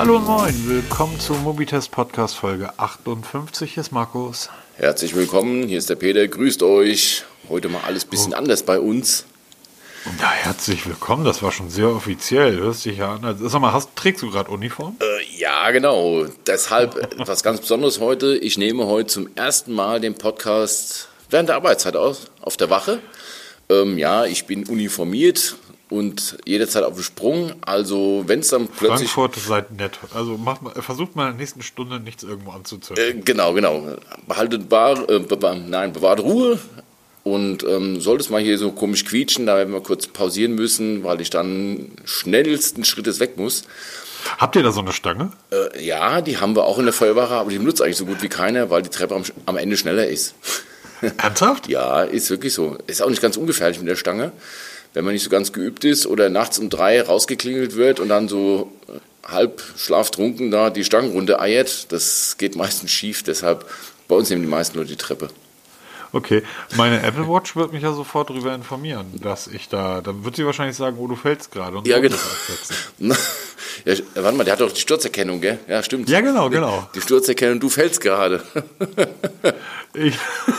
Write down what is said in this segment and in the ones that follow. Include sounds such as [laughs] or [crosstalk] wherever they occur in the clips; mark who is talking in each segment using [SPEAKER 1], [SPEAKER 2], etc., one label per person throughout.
[SPEAKER 1] Hallo und moin, willkommen zur Mobitest Podcast Folge 58. Hier ist Markus.
[SPEAKER 2] Herzlich willkommen, hier ist der Peter, grüßt euch. Heute mal alles ein bisschen oh. anders bei uns.
[SPEAKER 1] Ja, herzlich willkommen, das war schon sehr offiziell. Hörst dich ja an. Sag mal, hast, trägst du gerade Uniform?
[SPEAKER 2] Äh, ja, genau. Deshalb [laughs] etwas ganz Besonderes heute. Ich nehme heute zum ersten Mal den Podcast während der Arbeitszeit aus, auf der Wache. Ähm, ja, ich bin uniformiert, und jederzeit auf dem Sprung. Also wenn es dann plötzlich...
[SPEAKER 1] Frankfurt seid nett. Also macht mal, versucht mal in der nächsten Stunde nichts irgendwo anzuzünden.
[SPEAKER 2] Äh, genau, genau. Behaltet bar, äh, be nein, bewahrt Ruhe. Und ähm, sollte es mal hier so komisch quietschen, da werden wir kurz pausieren müssen, weil ich dann schnellsten Schrittes weg muss.
[SPEAKER 1] Habt ihr da so eine Stange?
[SPEAKER 2] Äh, ja, die haben wir auch in der Feuerwache, aber die benutzt eigentlich so gut wie keiner, weil die Treppe am, am Ende schneller ist. [laughs]
[SPEAKER 1] Ernsthaft?
[SPEAKER 2] ja, ist wirklich so. Ist auch nicht ganz ungefährlich mit der Stange wenn man nicht so ganz geübt ist oder nachts um drei rausgeklingelt wird und dann so halb schlaftrunken da die Stangenrunde eiert, das geht meistens schief. Deshalb bei uns nehmen die meisten nur die Treppe.
[SPEAKER 1] Okay, meine Apple Watch wird mich ja sofort darüber informieren, dass ich da, dann wird sie wahrscheinlich sagen, oh, du fällst gerade.
[SPEAKER 2] Ja, genau. [laughs] ja, warte mal, der hat doch die Sturzerkennung, gell? Ja, stimmt.
[SPEAKER 1] Ja, genau, genau.
[SPEAKER 2] Die Sturzerkennung, du fällst gerade. [laughs]
[SPEAKER 1] ich,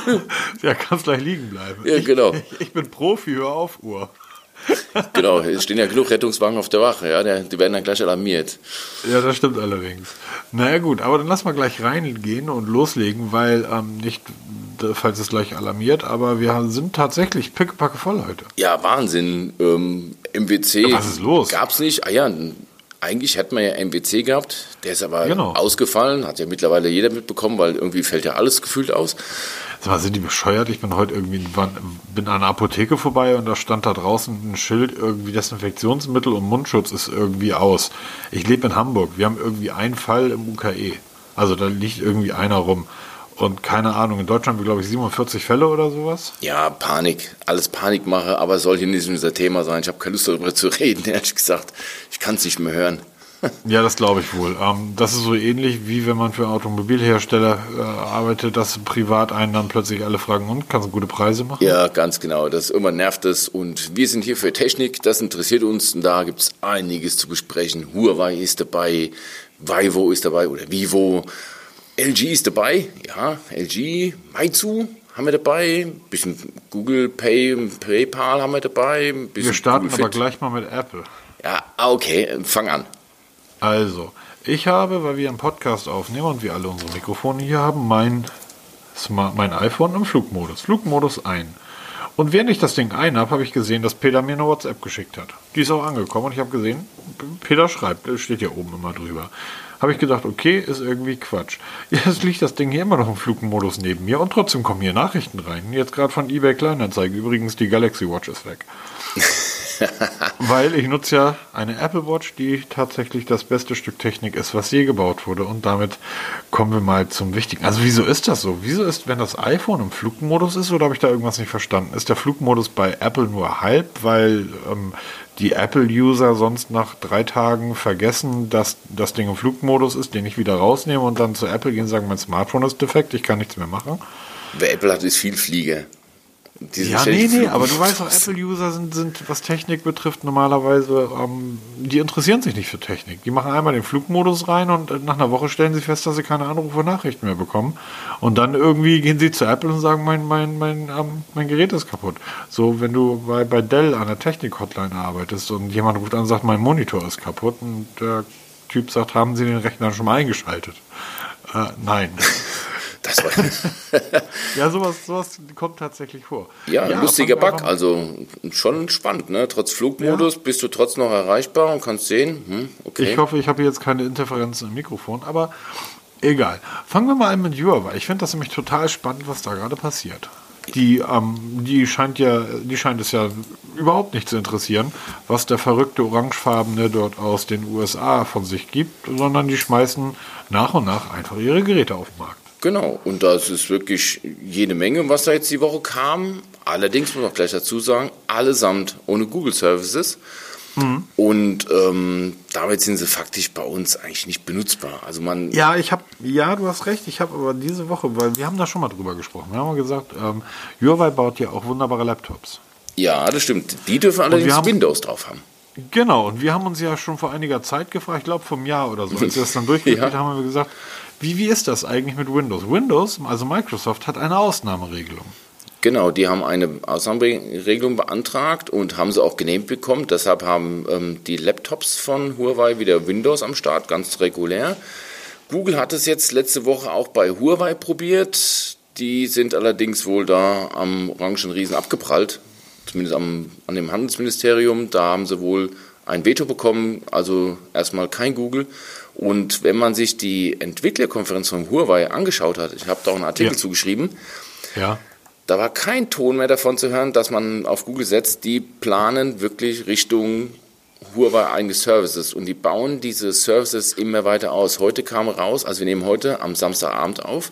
[SPEAKER 1] [laughs] ja, kannst gleich liegen bleiben.
[SPEAKER 2] Ja, genau.
[SPEAKER 1] Ich, ich bin Profi, hör auf, Uhr. [laughs]
[SPEAKER 2] genau, es stehen ja genug Rettungswagen auf der Wache, ja, die werden dann gleich alarmiert.
[SPEAKER 1] Ja, das stimmt allerdings. Naja gut, aber dann lass mal gleich reingehen und loslegen, weil ähm, nicht, falls es gleich alarmiert, aber wir sind tatsächlich pickepacke voll heute.
[SPEAKER 2] Ja, Wahnsinn. Ähm, MWC
[SPEAKER 1] ja, was ist los?
[SPEAKER 2] Gab's nicht. Ah ja, eigentlich hätten wir ja MWC gehabt, der ist aber genau. ausgefallen, hat ja mittlerweile jeder mitbekommen, weil irgendwie fällt ja alles gefühlt aus.
[SPEAKER 1] Sag mal, sind die bescheuert? Ich bin heute irgendwie bin an einer Apotheke vorbei und da stand da draußen ein Schild, irgendwie Desinfektionsmittel und Mundschutz ist irgendwie aus. Ich lebe in Hamburg. Wir haben irgendwie einen Fall im UKE. Also da liegt irgendwie einer rum. Und keine Ahnung, in Deutschland haben wir, glaube ich, 47 Fälle oder sowas.
[SPEAKER 2] Ja, Panik. Alles Panikmache, aber soll hier nicht unser Thema sein. Ich habe keine Lust darüber zu reden, [laughs] ehrlich gesagt. Ich kann es nicht mehr hören.
[SPEAKER 1] Ja, das glaube ich wohl. Ähm, das ist so ähnlich wie wenn man für Automobilhersteller äh, arbeitet, dass privat einen dann plötzlich alle fragen, und kannst du gute Preise machen?
[SPEAKER 2] Ja, ganz genau. Das immer nervt es. Und wir sind hier für Technik, das interessiert uns und da gibt es einiges zu besprechen. Huawei ist dabei, Vivo ist dabei oder Vivo. LG ist dabei, ja, LG, Meizu haben wir dabei, ein bisschen Google Pay, PayPal haben wir dabei.
[SPEAKER 1] wir starten aber gleich mal mit Apple.
[SPEAKER 2] Ja, okay, fang an.
[SPEAKER 1] Also, ich habe, weil wir einen Podcast aufnehmen und wir alle unsere Mikrofone hier haben, mein, Smart, mein iPhone im Flugmodus. Flugmodus ein. Und während ich das Ding ein habe, habe ich gesehen, dass Peter mir eine WhatsApp geschickt hat. Die ist auch angekommen und ich habe gesehen, Peter schreibt, steht ja oben immer drüber. Habe ich gedacht, okay, ist irgendwie Quatsch. [laughs] Jetzt liegt das Ding hier immer noch im Flugmodus neben mir und trotzdem kommen hier Nachrichten rein. Jetzt gerade von eBay Kleinanzeigen. Übrigens, die Galaxy Watch ist weg. [laughs] Weil ich nutze ja eine Apple Watch, die tatsächlich das beste Stück Technik ist, was je gebaut wurde. Und damit kommen wir mal zum Wichtigen. Also wieso ist das so? Wieso ist, wenn das iPhone im Flugmodus ist, oder habe ich da irgendwas nicht verstanden? Ist der Flugmodus bei Apple nur halb, weil ähm, die Apple-User sonst nach drei Tagen vergessen, dass das Ding im Flugmodus ist, den ich wieder rausnehme und dann zu Apple gehen und sagen, mein Smartphone ist defekt, ich kann nichts mehr machen?
[SPEAKER 2] Wer Apple hat, ist viel Flieger.
[SPEAKER 1] Ja, nee, nee, aber du weißt auch, Apple-User sind, sind, was Technik betrifft, normalerweise, ähm, die interessieren sich nicht für Technik. Die machen einmal den Flugmodus rein und nach einer Woche stellen sie fest, dass sie keine Anrufe Nachrichten mehr bekommen. Und dann irgendwie gehen sie zu Apple und sagen, mein, mein, mein, ähm, mein Gerät ist kaputt. So, wenn du bei, bei Dell an der Technik-Hotline arbeitest und jemand ruft an und sagt, mein Monitor ist kaputt und der Typ sagt, haben Sie den Rechner schon mal eingeschaltet? Äh, nein. [laughs]
[SPEAKER 2] Das war [laughs]
[SPEAKER 1] ja, sowas, sowas kommt tatsächlich vor.
[SPEAKER 2] Ja, ja lustiger Bug, also schon spannend, ne? Trotz Flugmodus ja. bist du trotzdem noch erreichbar und kannst sehen, hm, okay.
[SPEAKER 1] Ich hoffe, ich habe jetzt keine Interferenzen im Mikrofon, aber egal. Fangen wir mal an mit Huawei. Ich finde das nämlich total spannend, was da gerade passiert. Die, ähm, die scheint ja, die scheint es ja überhaupt nicht zu interessieren, was der verrückte Orangefarbene dort aus den USA von sich gibt, sondern die schmeißen nach und nach einfach ihre Geräte auf den Markt.
[SPEAKER 2] Genau, und das ist wirklich jede Menge, was da jetzt die Woche kam. Allerdings muss man auch gleich dazu sagen, allesamt ohne Google Services. Mhm. Und ähm, damit sind sie faktisch bei uns eigentlich nicht benutzbar. Also man
[SPEAKER 1] ja, ich habe, ja, du hast recht. Ich habe aber diese Woche, weil wir haben da schon mal drüber gesprochen. Wir haben mal gesagt, ähm, Huawei baut ja auch wunderbare Laptops.
[SPEAKER 2] Ja, das stimmt. Die dürfen allerdings haben, Windows drauf haben.
[SPEAKER 1] Genau, und wir haben uns ja schon vor einiger Zeit gefragt, ich glaube vom Jahr oder so, als wir das dann [laughs] durchgeführt ja. haben, haben wir gesagt, wie, wie ist das eigentlich mit Windows? Windows, also Microsoft, hat eine Ausnahmeregelung.
[SPEAKER 2] Genau, die haben eine Ausnahmeregelung beantragt und haben sie auch genehmigt bekommen. Deshalb haben ähm, die Laptops von Huawei wieder Windows am Start, ganz regulär. Google hat es jetzt letzte Woche auch bei Huawei probiert. Die sind allerdings wohl da am orangen Riesen abgeprallt, zumindest am, an dem Handelsministerium. Da haben sie wohl ein Veto bekommen, also erstmal kein Google. Und wenn man sich die Entwicklerkonferenz von Huawei angeschaut hat, ich habe da auch einen Artikel ja. zugeschrieben, ja. Da war kein Ton mehr davon zu hören, dass man auf Google setzt. Die planen wirklich Richtung Huawei eigene Services und die bauen diese Services immer weiter aus. Heute kam raus, also wir nehmen heute am Samstagabend auf,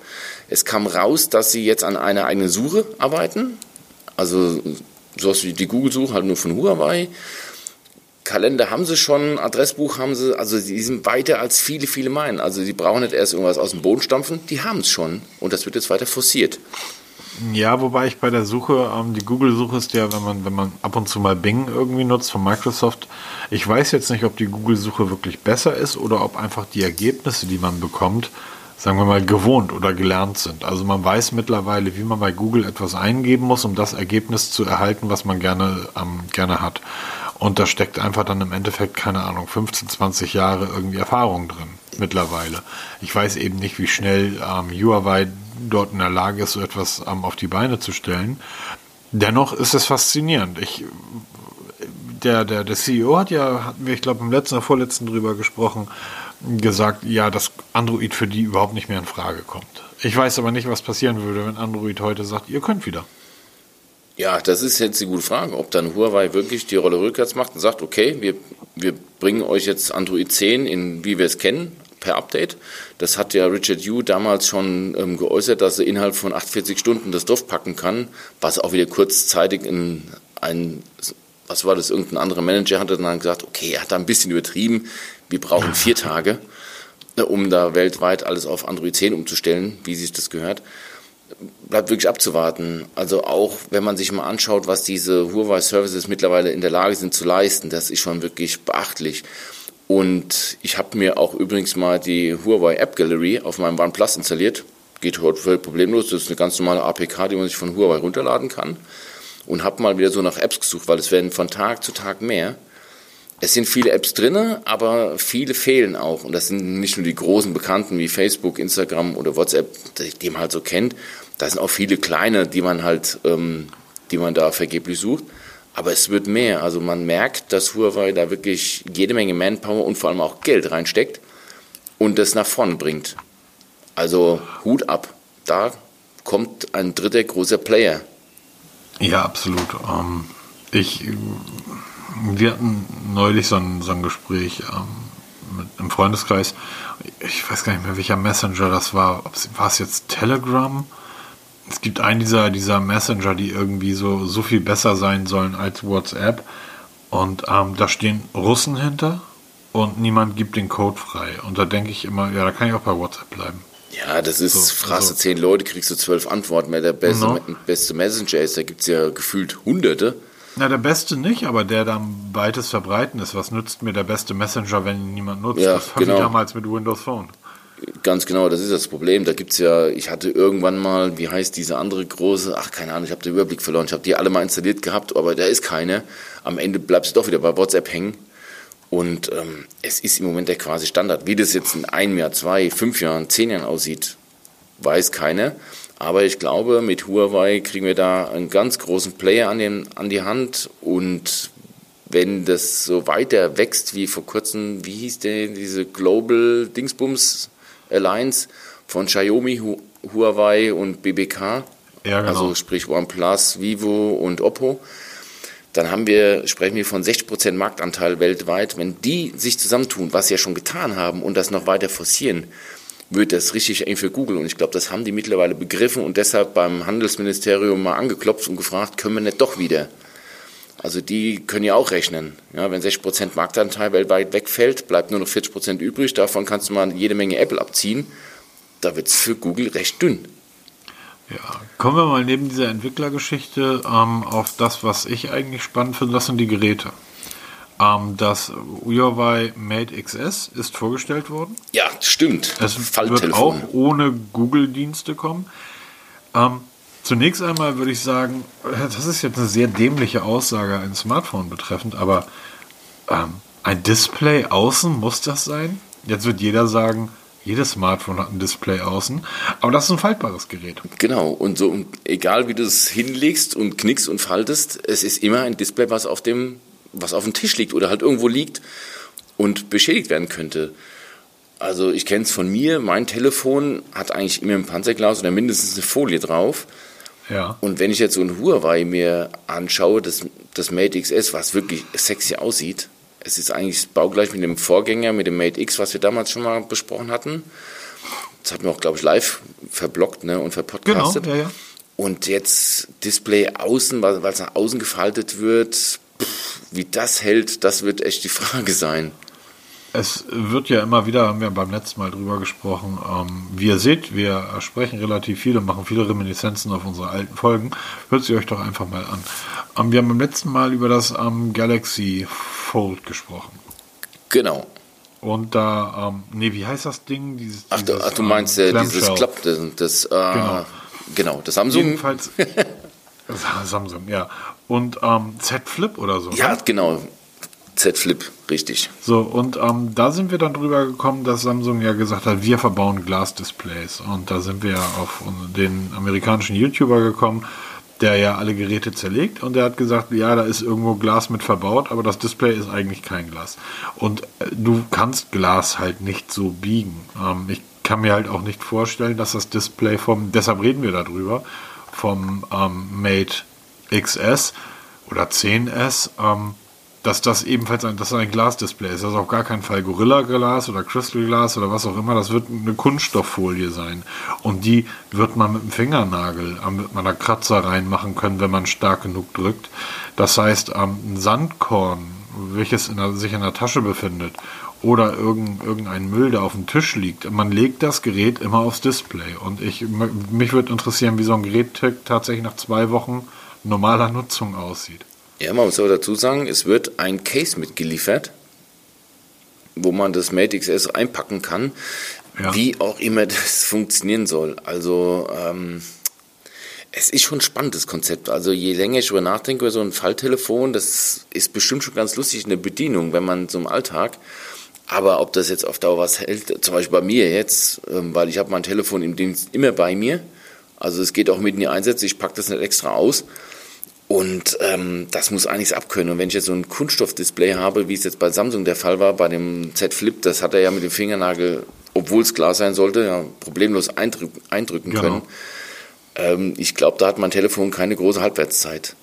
[SPEAKER 2] es kam raus, dass sie jetzt an einer eigenen Suche arbeiten. Also sowas wie die Google-Suche halt nur von Huawei. Kalender haben sie schon, Adressbuch haben sie, also die sind weiter als viele, viele meinen. Also sie brauchen nicht erst irgendwas aus dem Boden stampfen, die haben es schon und das wird jetzt weiter forciert.
[SPEAKER 1] Ja, wobei ich bei der Suche, ähm, die Google-Suche ist ja, wenn man, wenn man ab und zu mal Bing irgendwie nutzt von Microsoft, ich weiß jetzt nicht, ob die Google-Suche wirklich besser ist oder ob einfach die Ergebnisse, die man bekommt, sagen wir mal, gewohnt oder gelernt sind. Also man weiß mittlerweile, wie man bei Google etwas eingeben muss, um das Ergebnis zu erhalten, was man gerne, ähm, gerne hat. Und da steckt einfach dann im Endeffekt, keine Ahnung, 15, 20 Jahre irgendwie Erfahrung drin mittlerweile. Ich weiß eben nicht, wie schnell ähm, Huawei dort in der Lage ist, so etwas ähm, auf die Beine zu stellen. Dennoch ist es faszinierend. Ich, der, der, der CEO hat ja, hatten wir, ich glaube, im letzten oder vorletzten drüber gesprochen, gesagt, ja, dass Android für die überhaupt nicht mehr in Frage kommt. Ich weiß aber nicht, was passieren würde, wenn Android heute sagt, ihr könnt wieder.
[SPEAKER 2] Ja, das ist jetzt die gute Frage, ob dann Huawei wirklich die Rolle rückwärts macht und sagt, okay, wir, wir bringen euch jetzt Android 10 in, wie wir es kennen, per Update. Das hat ja Richard Yu damals schon ähm, geäußert, dass er innerhalb von 48 Stunden das Dorf packen kann, was auch wieder kurzzeitig in ein, was war das, irgendein anderer Manager hatte dann gesagt, okay, er hat da ein bisschen übertrieben, wir brauchen vier Tage, äh, um da weltweit alles auf Android 10 umzustellen, wie sich das gehört. Bleibt wirklich abzuwarten. Also auch, wenn man sich mal anschaut, was diese Huawei Services mittlerweile in der Lage sind zu leisten, das ist schon wirklich beachtlich. Und ich habe mir auch übrigens mal die Huawei App Gallery auf meinem OnePlus installiert. Geht heute völlig problemlos. Das ist eine ganz normale APK, die man sich von Huawei runterladen kann. Und habe mal wieder so nach Apps gesucht, weil es werden von Tag zu Tag mehr. Es sind viele Apps drin, aber viele fehlen auch. Und das sind nicht nur die großen Bekannten wie Facebook, Instagram oder WhatsApp, die man halt so kennt. Da sind auch viele kleine, die man halt, ähm, die man da vergeblich sucht. Aber es wird mehr. Also man merkt, dass Huawei da wirklich jede Menge Manpower und vor allem auch Geld reinsteckt und das nach vorne bringt. Also Hut ab. Da kommt ein dritter großer Player.
[SPEAKER 1] Ja, absolut. Ähm, ich, wir hatten neulich so ein, so ein Gespräch ähm, mit einem Freundeskreis. Ich weiß gar nicht mehr, welcher Messenger das war. War es jetzt Telegram? es gibt einen dieser, dieser Messenger, die irgendwie so, so viel besser sein sollen als WhatsApp. Und ähm, da stehen Russen hinter und niemand gibt den Code frei. Und da denke ich immer, ja, da kann ich auch bei WhatsApp bleiben.
[SPEAKER 2] Ja, das ist, so, fragst also, du zehn Leute, kriegst du zwölf Antworten. Der beste, no. beste Messenger ist, da gibt es ja gefühlt hunderte.
[SPEAKER 1] Na, der beste nicht, aber der da am weitest verbreiten ist. Was nützt mir der beste Messenger, wenn ihn niemand nutzt?
[SPEAKER 2] Ja, das habe genau.
[SPEAKER 1] ich damals mit Windows Phone.
[SPEAKER 2] Ganz genau, das ist das Problem. Da gibt es ja, ich hatte irgendwann mal, wie heißt diese andere große, ach keine Ahnung, ich habe den Überblick verloren. Ich habe die alle mal installiert gehabt, aber da ist keine. Am Ende bleibst du doch wieder bei WhatsApp hängen. Und ähm, es ist im Moment der quasi Standard. Wie das jetzt in einem Jahr, zwei, fünf Jahren, zehn Jahren aussieht, weiß keiner. Aber ich glaube, mit Huawei kriegen wir da einen ganz großen Player an, den, an die Hand. Und wenn das so weiter wächst wie vor kurzem, wie hieß der, diese Global Dingsbums Alliance von Xiaomi, Huawei und BBK. Ja, genau. Also sprich OnePlus, Vivo und Oppo. Dann haben wir, sprechen wir von 60% Marktanteil weltweit. Wenn die sich zusammentun, was sie ja schon getan haben und das noch weiter forcieren, wird das richtig eng für Google. Und ich glaube, das haben die mittlerweile begriffen und deshalb beim Handelsministerium mal angeklopft und gefragt, können wir nicht doch wieder? Also die können ja auch rechnen. Ja, wenn 60% Marktanteil weltweit wegfällt, bleibt nur noch 40% übrig. Davon kannst du mal jede Menge Apple abziehen. Da wird es für Google recht dünn.
[SPEAKER 1] Ja, kommen wir mal neben dieser Entwicklergeschichte ähm, auf das, was ich eigentlich spannend finde, das sind die Geräte. Ähm, das Huawei Mate XS ist vorgestellt worden.
[SPEAKER 2] Ja, stimmt.
[SPEAKER 1] Es wird auch ohne Google-Dienste kommen. Ähm, zunächst einmal würde ich sagen, das ist jetzt eine sehr dämliche Aussage ein Smartphone betreffend, aber ähm, ein Display außen muss das sein? Jetzt wird jeder sagen, jedes Smartphone hat ein Display außen, aber das ist ein faltbares Gerät.
[SPEAKER 2] Genau, und so, egal wie du es hinlegst und knickst und faltest, es ist immer ein Display, was auf dem, was auf dem Tisch liegt oder halt irgendwo liegt und beschädigt werden könnte. Also ich kenne es von mir, mein Telefon hat eigentlich immer ein Panzerglas oder mindestens eine Folie drauf. Ja. Und wenn ich jetzt so ein Huawei mir anschaue, das, das Mate XS, was wirklich sexy aussieht, es ist eigentlich baugleich mit dem Vorgänger, mit dem Mate X, was wir damals schon mal besprochen hatten. Das hatten wir auch, glaube ich, live verblockt ne, und verpodcastet. Genau, ja, ja. Und jetzt Display außen, weil es nach außen gefaltet wird, pff, wie das hält, das wird echt die Frage sein.
[SPEAKER 1] Es wird ja immer wieder, haben wir beim letzten Mal drüber gesprochen, ähm, wie ihr seht, wir sprechen relativ viel und machen viele Reminiszenzen auf unsere alten Folgen. Hört sie euch doch einfach mal an. Ähm, wir haben beim letzten Mal über das ähm, Galaxy Fold gesprochen.
[SPEAKER 2] Genau.
[SPEAKER 1] Und da, ähm, nee, wie heißt das Ding?
[SPEAKER 2] Dieses, ach, dieses, ach, du meinst äh, dieses Klapp, das, das äh, genau. genau, das Samsung. Jedenfalls, [laughs] [laughs]
[SPEAKER 1] Samsung, ja. Und ähm, Z Flip oder so.
[SPEAKER 2] Ja, ne? genau. Z Flip, richtig.
[SPEAKER 1] So, und ähm, da sind wir dann drüber gekommen, dass Samsung ja gesagt hat, wir verbauen Glas-Displays. Und da sind wir ja auf den amerikanischen YouTuber gekommen, der ja alle Geräte zerlegt und der hat gesagt, ja, da ist irgendwo Glas mit verbaut, aber das Display ist eigentlich kein Glas. Und äh, du kannst Glas halt nicht so biegen. Ähm, ich kann mir halt auch nicht vorstellen, dass das Display vom, deshalb reden wir darüber, vom ähm, Mate XS oder 10S, ähm, dass das ebenfalls ein, das ein Glasdisplay ist. Das ist auf gar keinen Fall Gorilla Glas oder Crystal Glas oder was auch immer. Das wird eine Kunststofffolie sein. Und die wird man mit dem Fingernagel, äh, mit einer Kratzer reinmachen können, wenn man stark genug drückt. Das heißt, ähm, ein Sandkorn, welches in der, sich in der Tasche befindet, oder irgendein Müll, der auf dem Tisch liegt. Man legt das Gerät immer aufs Display. Und ich, mich würde interessieren, wie so ein Gerät tatsächlich nach zwei Wochen normaler Nutzung aussieht.
[SPEAKER 2] Ja, man muss aber dazu sagen, es wird ein Case mitgeliefert, wo man das Mate XS einpacken kann, ja. wie auch immer [laughs] das funktionieren soll. Also ähm, es ist schon ein spannendes Konzept. Also je länger ich darüber nachdenke über so ein Falltelefon, das ist bestimmt schon ganz lustig in der Bedienung, wenn man so im Alltag. Aber ob das jetzt auf Dauer was hält, zum Beispiel bei mir jetzt, ähm, weil ich habe mein Telefon im Dienst immer bei mir. Also es geht auch mit in die Einsätze, ich packe das nicht extra aus. Und ähm, das muss einiges abkönnen. Und wenn ich jetzt so ein Kunststoffdisplay habe, wie es jetzt bei Samsung der Fall war, bei dem Z Flip, das hat er ja mit dem Fingernagel, obwohl es klar sein sollte, ja, problemlos eindrücken, eindrücken genau. können. Ähm, ich glaube, da hat mein Telefon keine große Halbwertszeit.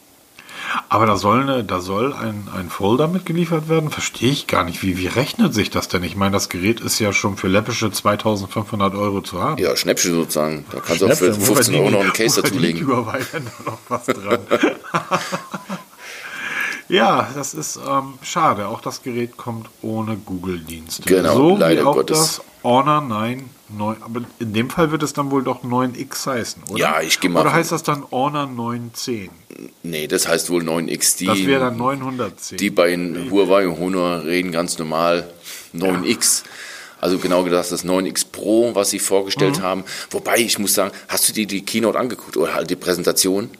[SPEAKER 1] Aber da soll, eine, da soll ein, ein Folder mitgeliefert werden? Verstehe ich gar nicht. Wie, wie rechnet sich das denn? Ich meine, das Gerät ist ja schon für läppische 2500 Euro zu haben.
[SPEAKER 2] Ja, Schnäppchen sozusagen. Da kannst du auch für 15 Euro noch einen Case dazulegen.
[SPEAKER 1] Überall noch was dran. [laughs] ja, das ist ähm, schade. Auch das Gerät kommt ohne Google-Dienste.
[SPEAKER 2] Genau,
[SPEAKER 1] so leider wie auch Gottes. das Honor 9 9, aber in dem Fall wird es dann wohl doch 9X heißen, oder?
[SPEAKER 2] Ja, ich gehe mal.
[SPEAKER 1] Oder heißt das dann Honor 910?
[SPEAKER 2] Nee, das heißt wohl 9X.
[SPEAKER 1] Die, das wäre dann 910.
[SPEAKER 2] Die bei Huawei und Honor reden ganz normal 9X. Ja. Also genau gesagt das 9X Pro, was sie vorgestellt mhm. haben. Wobei, ich muss sagen, hast du dir die Keynote angeguckt oder halt die Präsentation?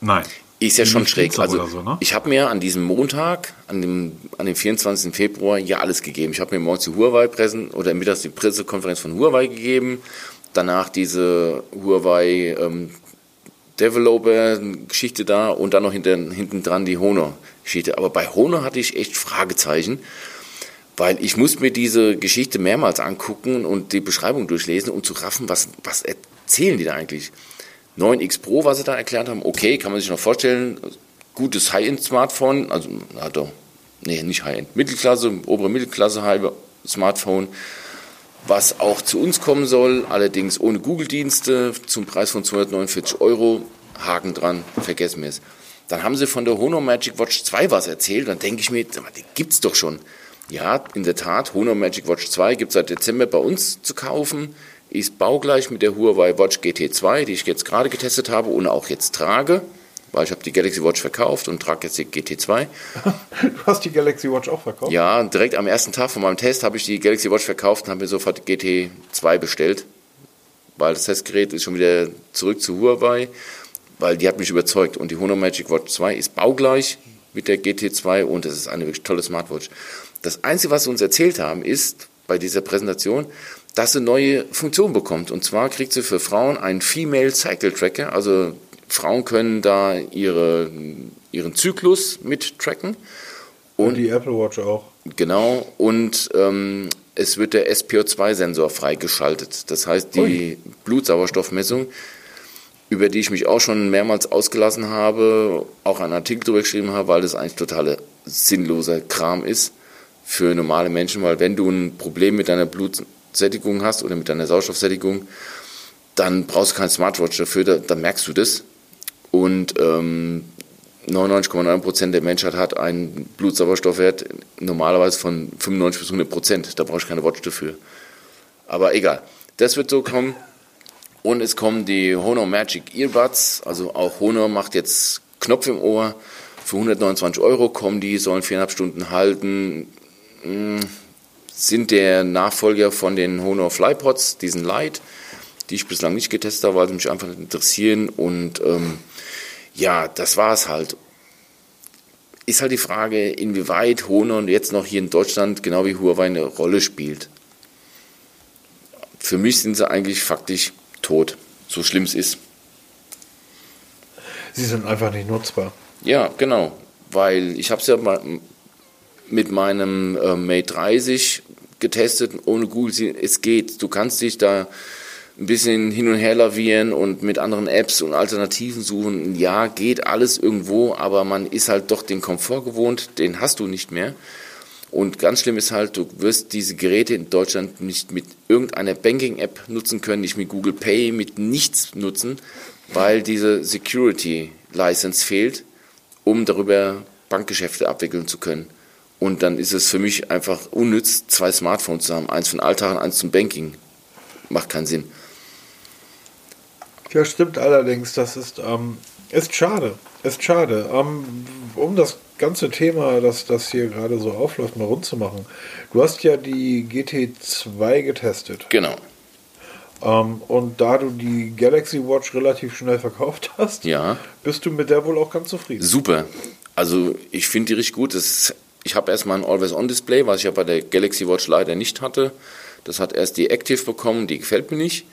[SPEAKER 1] Nein.
[SPEAKER 2] Ist ja schon schräg. Also so, ne? ich habe mir an diesem Montag, an dem, an dem 24. Februar, ja alles gegeben. Ich habe mir morgens die Huawei präsen oder mittags die Pressekonferenz von Huawei gegeben. Danach diese Huawei ähm, Developer-Geschichte da und dann noch hinter, hinten dran die Honor-Geschichte. Aber bei Honor hatte ich echt Fragezeichen, weil ich muss mir diese Geschichte mehrmals angucken und die Beschreibung durchlesen, um zu raffen, was, was erzählen die da eigentlich. 9X Pro, was sie da erklärt haben, okay, kann man sich noch vorstellen, gutes High-End-Smartphone, also, na doch, nee, nicht High-End, Mittelklasse, obere Mittelklasse Smartphone, was auch zu uns kommen soll, allerdings ohne Google-Dienste, zum Preis von 249 Euro, Haken dran, vergessen wir es. Dann haben sie von der Honor Magic Watch 2 was erzählt, dann denke ich mir, die gibt's doch schon. Ja, in der Tat, Honor Magic Watch 2 gibt es seit Dezember bei uns zu kaufen ist baugleich mit der Huawei Watch GT2, die ich jetzt gerade getestet habe und auch jetzt trage. weil ich habe die Galaxy Watch verkauft und trage jetzt die GT2. [laughs]
[SPEAKER 1] du hast die Galaxy Watch auch verkauft?
[SPEAKER 2] Ja, direkt am ersten Tag von meinem Test habe ich die Galaxy Watch verkauft und habe mir sofort die GT2 bestellt, weil das Testgerät ist schon wieder zurück zu Huawei, weil die hat mich überzeugt und die Honor Magic Watch 2 ist baugleich mit der GT2 und es ist eine wirklich tolle Smartwatch. Das Einzige, was sie uns erzählt haben, ist bei dieser Präsentation, dass sie neue Funktionen bekommt. Und zwar kriegt sie für Frauen einen Female Cycle Tracker, also Frauen können da ihre, ihren Zyklus mit tracken.
[SPEAKER 1] Und, und die Apple Watch auch.
[SPEAKER 2] Genau, und ähm, es wird der SPO2-Sensor freigeschaltet. Das heißt, die Ui. Blutsauerstoffmessung, über die ich mich auch schon mehrmals ausgelassen habe, auch einen Artikel darüber geschrieben habe, weil das eigentlich totaler sinnloser Kram ist für normale Menschen, weil wenn du ein Problem mit deiner Blutsättigung hast oder mit deiner Sauerstoffsättigung, dann brauchst du kein Smartwatch dafür, da, da merkst du das. Und ähm, 99,9% der Menschheit hat einen Blutsauerstoffwert normalerweise von 95 bis 100%. Da brauche ich keine Watch dafür. Aber egal. Das wird so kommen. Und es kommen die Honor Magic Earbuds. Also auch Honor macht jetzt Knopf im Ohr. Für 129 Euro kommen die, sollen viereinhalb Stunden halten. Hm, sind der Nachfolger von den Honor Flypods, diesen Light, die ich bislang nicht getestet habe, weil sie mich einfach nicht interessieren. Und ähm, ja, das war es halt. Ist halt die Frage, inwieweit Honor jetzt noch hier in Deutschland, genau wie Huawei, eine Rolle spielt. Für mich sind sie eigentlich faktisch tot, so schlimm es ist.
[SPEAKER 1] Sie sind einfach nicht nutzbar.
[SPEAKER 2] Ja, genau, weil ich habe es ja mal mit meinem äh, Mate 30 getestet, ohne Google, es geht. Du kannst dich da ein bisschen hin und her lavieren und mit anderen Apps und Alternativen suchen. Ja, geht alles irgendwo, aber man ist halt doch den Komfort gewohnt, den hast du nicht mehr. Und ganz schlimm ist halt, du wirst diese Geräte in Deutschland nicht mit irgendeiner Banking-App nutzen können, nicht mit Google Pay, mit nichts nutzen, weil diese Security-License fehlt, um darüber Bankgeschäfte abwickeln zu können. Und dann ist es für mich einfach unnütz, zwei Smartphones zu haben, eins für den Alltag und eins zum Banking. Macht keinen Sinn.
[SPEAKER 1] Ja, stimmt allerdings. Das ist, ähm, ist schade. Ist schade. Ähm, um das ganze Thema, das, das hier gerade so aufläuft, mal rund zu machen. Du hast ja die GT2 getestet.
[SPEAKER 2] Genau.
[SPEAKER 1] Ähm, und da du die Galaxy Watch relativ schnell verkauft hast,
[SPEAKER 2] ja.
[SPEAKER 1] bist du mit der wohl auch ganz zufrieden.
[SPEAKER 2] Super. Also ich finde die richtig gut. Das, ich habe erstmal ein Always-On-Display, was ich ja bei der Galaxy Watch leider nicht hatte. Das hat erst die Active bekommen, die gefällt mir nicht.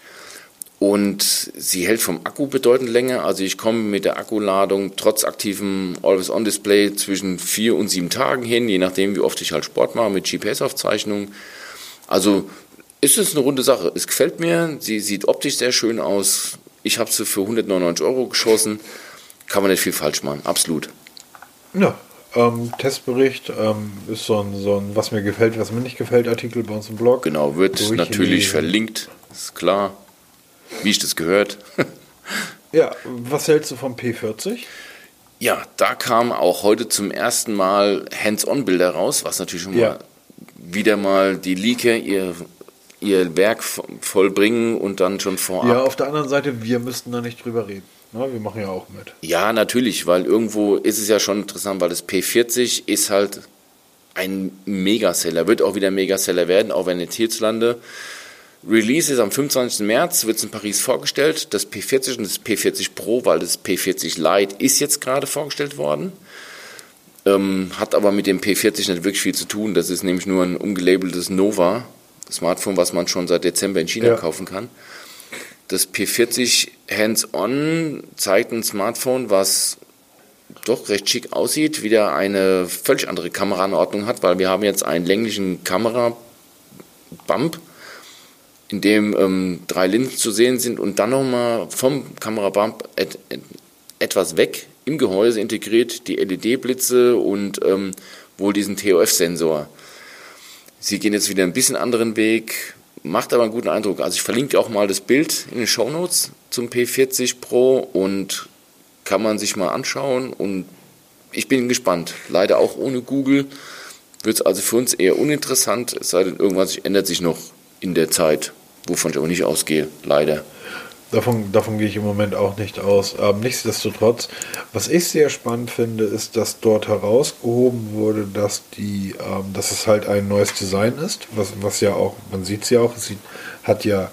[SPEAKER 2] Und sie hält vom Akku bedeutend länger. Also ich komme mit der Akkuladung trotz aktivem Always-On-Display zwischen vier und sieben Tagen hin, je nachdem, wie oft ich halt Sport mache mit GPS-Aufzeichnung. Also ist es eine runde Sache. Es gefällt mir. Sie sieht optisch sehr schön aus. Ich habe sie für 199 Euro geschossen. Kann man nicht viel falsch machen. Absolut.
[SPEAKER 1] Ja, ähm, Testbericht ähm, ist so ein, so ein Was mir gefällt, was mir nicht gefällt Artikel bei uns im Blog.
[SPEAKER 2] Genau, wird natürlich verlinkt. Ist klar wie ich das gehört.
[SPEAKER 1] ja, was hältst du vom P40?
[SPEAKER 2] Ja, da kam auch heute zum ersten Mal Hands-on-Bilder raus, was natürlich schon ja. mal wieder mal die Leaker ihr, ihr Werk vollbringen und dann schon vorab.
[SPEAKER 1] Ja, auf der anderen Seite, wir müssten da nicht drüber reden. Na, wir machen ja auch mit.
[SPEAKER 2] Ja, natürlich, weil irgendwo ist es ja schon interessant, weil das P40 ist halt ein Megaseller, wird auch wieder ein Megaseller werden, auch wenn jetzt hierzulande Release ist am 25. März, wird es in Paris vorgestellt. Das P40 und das P40 Pro, weil das P40 Lite ist jetzt gerade vorgestellt worden. Ähm, hat aber mit dem P40 nicht wirklich viel zu tun. Das ist nämlich nur ein umgelabeltes Nova Smartphone, was man schon seit Dezember in China ja. kaufen kann. Das P40 Hands-On zeigt ein Smartphone, was doch recht schick aussieht, wieder eine völlig andere Kameraanordnung hat, weil wir haben jetzt einen länglichen Kamerabump in dem ähm, drei Linsen zu sehen sind und dann nochmal vom Kamerabump et, et, etwas weg im Gehäuse integriert die LED-Blitze und ähm, wohl diesen TOF-Sensor. Sie gehen jetzt wieder ein bisschen anderen Weg, macht aber einen guten Eindruck. Also ich verlinke auch mal das Bild in den Show Notes zum P40 Pro und kann man sich mal anschauen und ich bin gespannt. Leider auch ohne Google wird es also für uns eher uninteressant, es sei denn, irgendwas ändert sich noch in der Zeit, wovon ich aber nicht ausgehe, leider.
[SPEAKER 1] Davon, davon gehe ich im Moment auch nicht aus. Ähm, nichtsdestotrotz, was ich sehr spannend finde, ist, dass dort herausgehoben wurde, dass die, ähm, dass es halt ein neues Design ist, was, was ja auch, man sieht es ja auch, es sieht, hat ja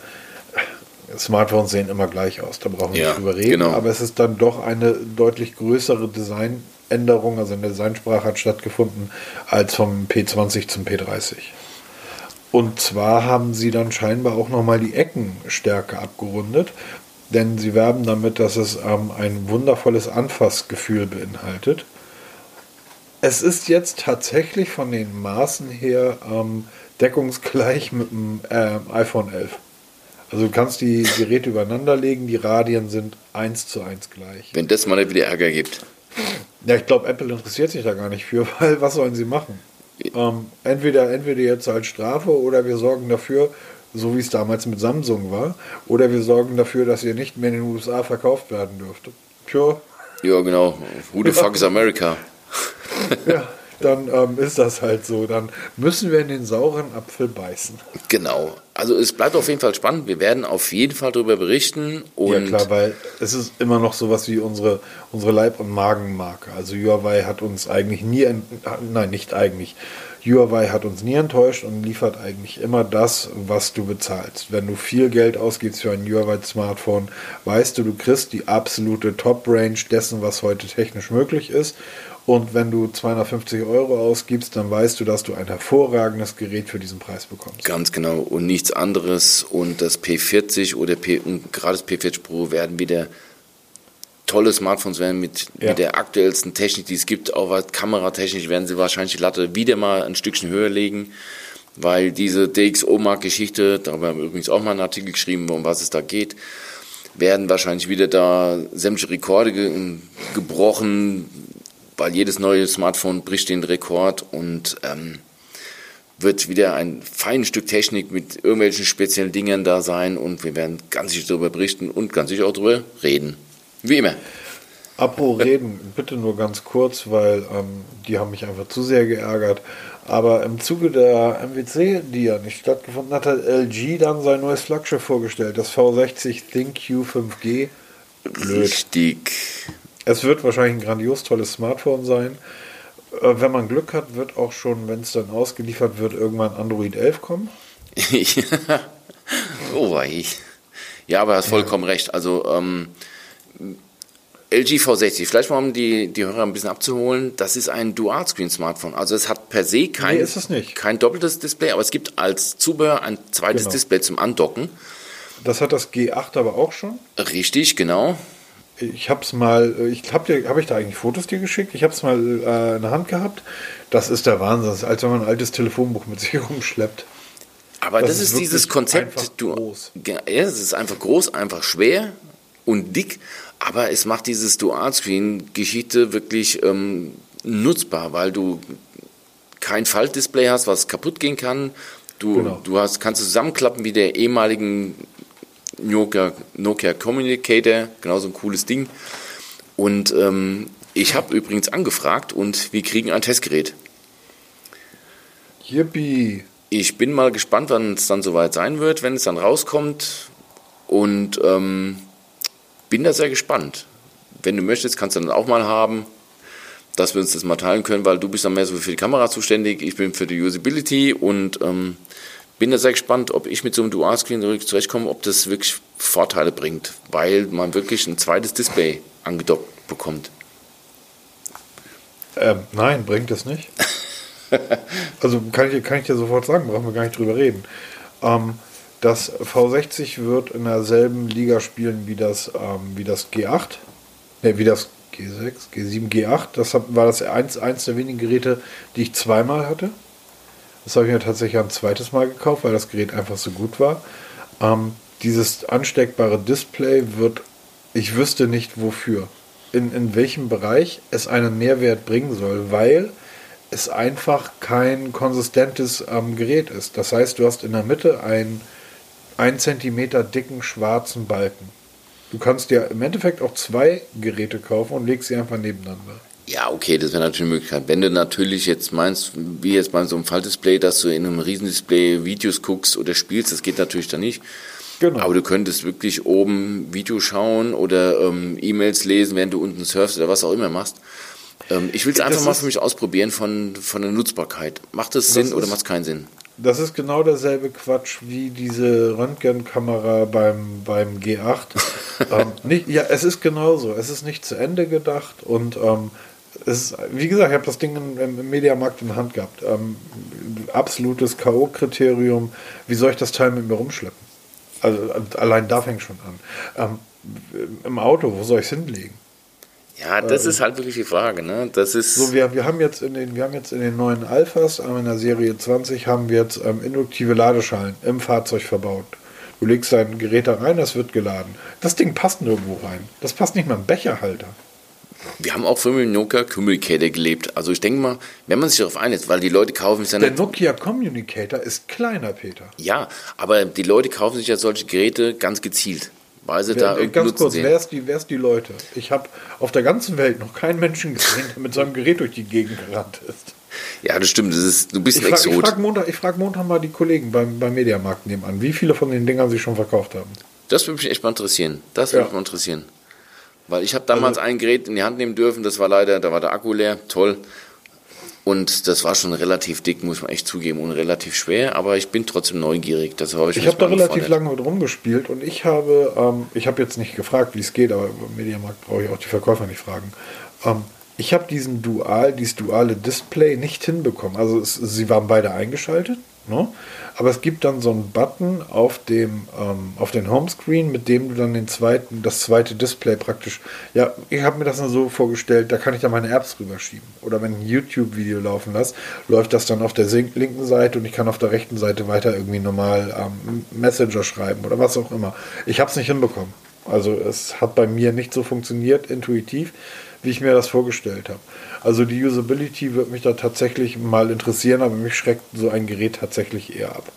[SPEAKER 1] Smartphones sehen immer gleich aus, da brauchen wir ja, nicht drüber reden, genau. aber es ist dann doch eine deutlich größere Designänderung, also eine Designsprache hat stattgefunden, als vom P20 zum P30. Und zwar haben sie dann scheinbar auch nochmal die Ecken stärker abgerundet, denn sie werben damit, dass es ähm, ein wundervolles Anfassgefühl beinhaltet. Es ist jetzt tatsächlich von den Maßen her ähm, deckungsgleich mit dem äh, iPhone 11. Also du kannst die Geräte übereinander legen, die Radien sind eins zu eins gleich.
[SPEAKER 2] Wenn das mal nicht wieder Ärger gibt.
[SPEAKER 1] Ja, ich glaube, Apple interessiert sich da gar nicht für, [laughs] weil was sollen sie machen? Ähm, entweder, entweder jetzt als Strafe oder wir sorgen dafür, so wie es damals mit Samsung war, oder wir sorgen dafür, dass ihr nicht mehr in den USA verkauft werden dürft.
[SPEAKER 2] Tja. Ja, genau. Who the fuck is America?
[SPEAKER 1] ja [laughs] dann ähm, ist das halt so. Dann müssen wir in den sauren Apfel beißen.
[SPEAKER 2] Genau. Also es bleibt auf jeden Fall spannend. Wir werden auf jeden Fall darüber berichten.
[SPEAKER 1] ja klar, weil es ist immer noch sowas wie unsere, unsere Leib- und Magenmarke. Also Huawei hat uns eigentlich nie, nein, nicht eigentlich. Huawei hat uns nie enttäuscht und liefert eigentlich immer das, was du bezahlst. Wenn du viel Geld ausgibst für ein Huawei-Smartphone, weißt du, du kriegst die absolute Top-Range dessen, was heute technisch möglich ist und wenn du 250 Euro ausgibst, dann weißt du, dass du ein hervorragendes Gerät für diesen Preis bekommst.
[SPEAKER 2] Ganz genau. Und nichts anderes. Und das P40 oder P, gerade das P40 Pro werden wieder tolle Smartphones werden mit, ja. mit der aktuellsten Technik, die es gibt. Auch kameratechnisch werden sie wahrscheinlich die Latte wieder mal ein Stückchen höher legen. Weil diese DxO-Mark-Geschichte, darüber haben wir übrigens auch mal einen Artikel geschrieben, um was es da geht, werden wahrscheinlich wieder da sämtliche Rekorde ge gebrochen, weil jedes neue Smartphone bricht den Rekord und ähm, wird wieder ein feines Stück Technik mit irgendwelchen speziellen Dingen da sein und wir werden ganz sicher darüber berichten und ganz sicher auch darüber reden. Wie immer.
[SPEAKER 1] Apro reden, bitte nur ganz kurz, weil ähm, die haben mich einfach zu sehr geärgert. Aber im Zuge der MWC, die ja nicht stattgefunden hat, hat LG dann sein neues Flaggschiff vorgestellt, das V60 ThinQ 5G.
[SPEAKER 2] Blöd. Richtig.
[SPEAKER 1] Es wird wahrscheinlich ein grandios tolles Smartphone sein. Äh, wenn man Glück hat, wird auch schon, wenn es dann ausgeliefert wird, irgendwann Android 11 kommen. [laughs]
[SPEAKER 2] oh, ich. Ja, aber du hast vollkommen ja. recht. Also ähm, LG V60, vielleicht mal um die, die Hörer ein bisschen abzuholen, das ist ein Dual-Screen-Smartphone. Also es hat per se kein,
[SPEAKER 1] nee,
[SPEAKER 2] kein doppeltes Display, aber es gibt als Zubehör ein zweites genau. Display zum Andocken.
[SPEAKER 1] Das hat das G8 aber auch schon.
[SPEAKER 2] Richtig, genau
[SPEAKER 1] ich habe es mal, ich habe hab ich da eigentlich Fotos dir geschickt? Ich habe es mal äh, in der Hand gehabt. Das ist der Wahnsinn. Als wenn man ein altes Telefonbuch mit sich [laughs] rumschleppt.
[SPEAKER 2] Aber das, das ist, ist dieses Konzept. Du, groß. ja, es ist einfach groß, einfach schwer und dick, aber es macht dieses Dual-Screen-Geschichte wirklich ähm, nutzbar, weil du kein Faltdisplay hast, was kaputt gehen kann. Du, genau. du hast, kannst es zusammenklappen wie der ehemaligen Nokia, Nokia Communicator, genauso ein cooles Ding. Und ähm, ich habe übrigens angefragt und wir kriegen ein Testgerät.
[SPEAKER 1] Yippie!
[SPEAKER 2] Ich bin mal gespannt, wann es dann soweit sein wird, wenn es dann rauskommt. Und ähm, bin da sehr gespannt. Wenn du möchtest, kannst du dann auch mal haben, dass wir uns das mal teilen können, weil du bist dann mehr so für die Kamera zuständig, ich bin für die Usability und ähm, bin da sehr gespannt, ob ich mit so einem Dual-Screen zurechtkomme, ob das wirklich Vorteile bringt, weil man wirklich ein zweites Display angedockt bekommt.
[SPEAKER 1] Ähm, nein, bringt es nicht. [laughs] also kann ich, kann ich dir sofort sagen, brauchen wir gar nicht drüber reden. Ähm, das V60 wird in derselben Liga spielen wie das, ähm, wie das G8, ne, wie das G6, G7, G8. Das war das eins, eins der wenigen Geräte, die ich zweimal hatte. Das habe ich mir tatsächlich ein zweites Mal gekauft, weil das Gerät einfach so gut war. Ähm, dieses ansteckbare Display wird, ich wüsste nicht wofür, in, in welchem Bereich es einen Mehrwert bringen soll, weil es einfach kein konsistentes ähm, Gerät ist. Das heißt, du hast in der Mitte einen 1 cm dicken schwarzen Balken. Du kannst dir im Endeffekt auch zwei Geräte kaufen und legst sie einfach nebeneinander.
[SPEAKER 2] Ja, okay, das wäre natürlich eine Möglichkeit. Wenn du natürlich jetzt meinst, wie jetzt bei so einem Falldisplay, dass du in einem Riesendisplay Videos guckst oder spielst, das geht natürlich dann nicht. Genau. Aber du könntest wirklich oben Video schauen oder ähm, E-Mails lesen, während du unten surfst oder was auch immer machst. Ähm, ich will es einfach mal für mich ausprobieren von, von der Nutzbarkeit. Macht das, Sinn oder macht es keinen Sinn?
[SPEAKER 1] Das ist genau derselbe Quatsch wie diese Röntgenkamera beim, beim G8. [laughs] ähm, nicht, ja, es ist genauso. Es ist nicht zu Ende gedacht und ähm, ist, wie gesagt, ich habe das Ding im, Mediamarkt in der Hand gehabt. Ähm, absolutes K.O.-Kriterium. Wie soll ich das Teil mit mir rumschleppen? Also allein da fängt schon an. Ähm, Im Auto, wo soll ich es hinlegen?
[SPEAKER 2] Ja, das ähm, ist halt wirklich die Frage. Ne? Das ist
[SPEAKER 1] so, wir, wir, haben jetzt in den, wir haben jetzt in den neuen Alphas, in der Serie 20, haben wir jetzt ähm, induktive Ladeschalen im Fahrzeug verbaut. Du legst dein Gerät da rein, das wird geladen. Das Ding passt nirgendwo rein. Das passt nicht mal im Becherhalter.
[SPEAKER 2] Wir haben auch dem Nokia Communicator gelebt. Also ich denke mal, wenn man sich darauf einlässt, weil die Leute kaufen sich ja
[SPEAKER 1] Der Nokia Communicator ist kleiner, Peter.
[SPEAKER 2] Ja, aber die Leute kaufen sich ja solche Geräte ganz gezielt. Weil sie wer, da
[SPEAKER 1] ganz kurz, wer ist, die, wer ist die Leute? Ich habe auf der ganzen Welt noch keinen Menschen gesehen, der mit seinem Gerät durch die Gegend gerannt ist.
[SPEAKER 2] Ja, das stimmt. Das ist, du bist
[SPEAKER 1] ich ein frag, Exot. Ich frage Montag, frag Montag mal die Kollegen beim, beim Mediamarkt nebenan, wie viele von den Dingern sie schon verkauft haben.
[SPEAKER 2] Das würde mich echt mal interessieren. Das würde ja. mich mal interessieren. Weil ich habe damals also, ein Gerät in die Hand nehmen dürfen, das war leider, da war der Akku leer, toll. Und das war schon relativ dick, muss man echt zugeben, und relativ schwer, aber ich bin trotzdem neugierig. Das
[SPEAKER 1] habe ich ich habe da relativ lange mit rumgespielt und ich habe, ähm, ich habe jetzt nicht gefragt, wie es geht, aber im Mediamarkt brauche ich auch die Verkäufer nicht fragen. Ähm, ich habe diesen Dual, dieses duale Display nicht hinbekommen. Also es, sie waren beide eingeschaltet, ne? Aber es gibt dann so einen Button auf dem ähm, auf den Homescreen, mit dem du dann den zweiten, das zweite Display praktisch. Ja, ich habe mir das dann so vorgestellt, da kann ich dann meine Apps rüberschieben. Oder wenn ich ein YouTube-Video laufen lasse, läuft das dann auf der linken Seite und ich kann auf der rechten Seite weiter irgendwie normal ähm, Messenger schreiben oder was auch immer. Ich habe es nicht hinbekommen. Also es hat bei mir nicht so funktioniert, intuitiv, wie ich mir das vorgestellt habe. Also die Usability wird mich da tatsächlich mal interessieren, aber mich schreckt so ein Gerät tatsächlich eher ab.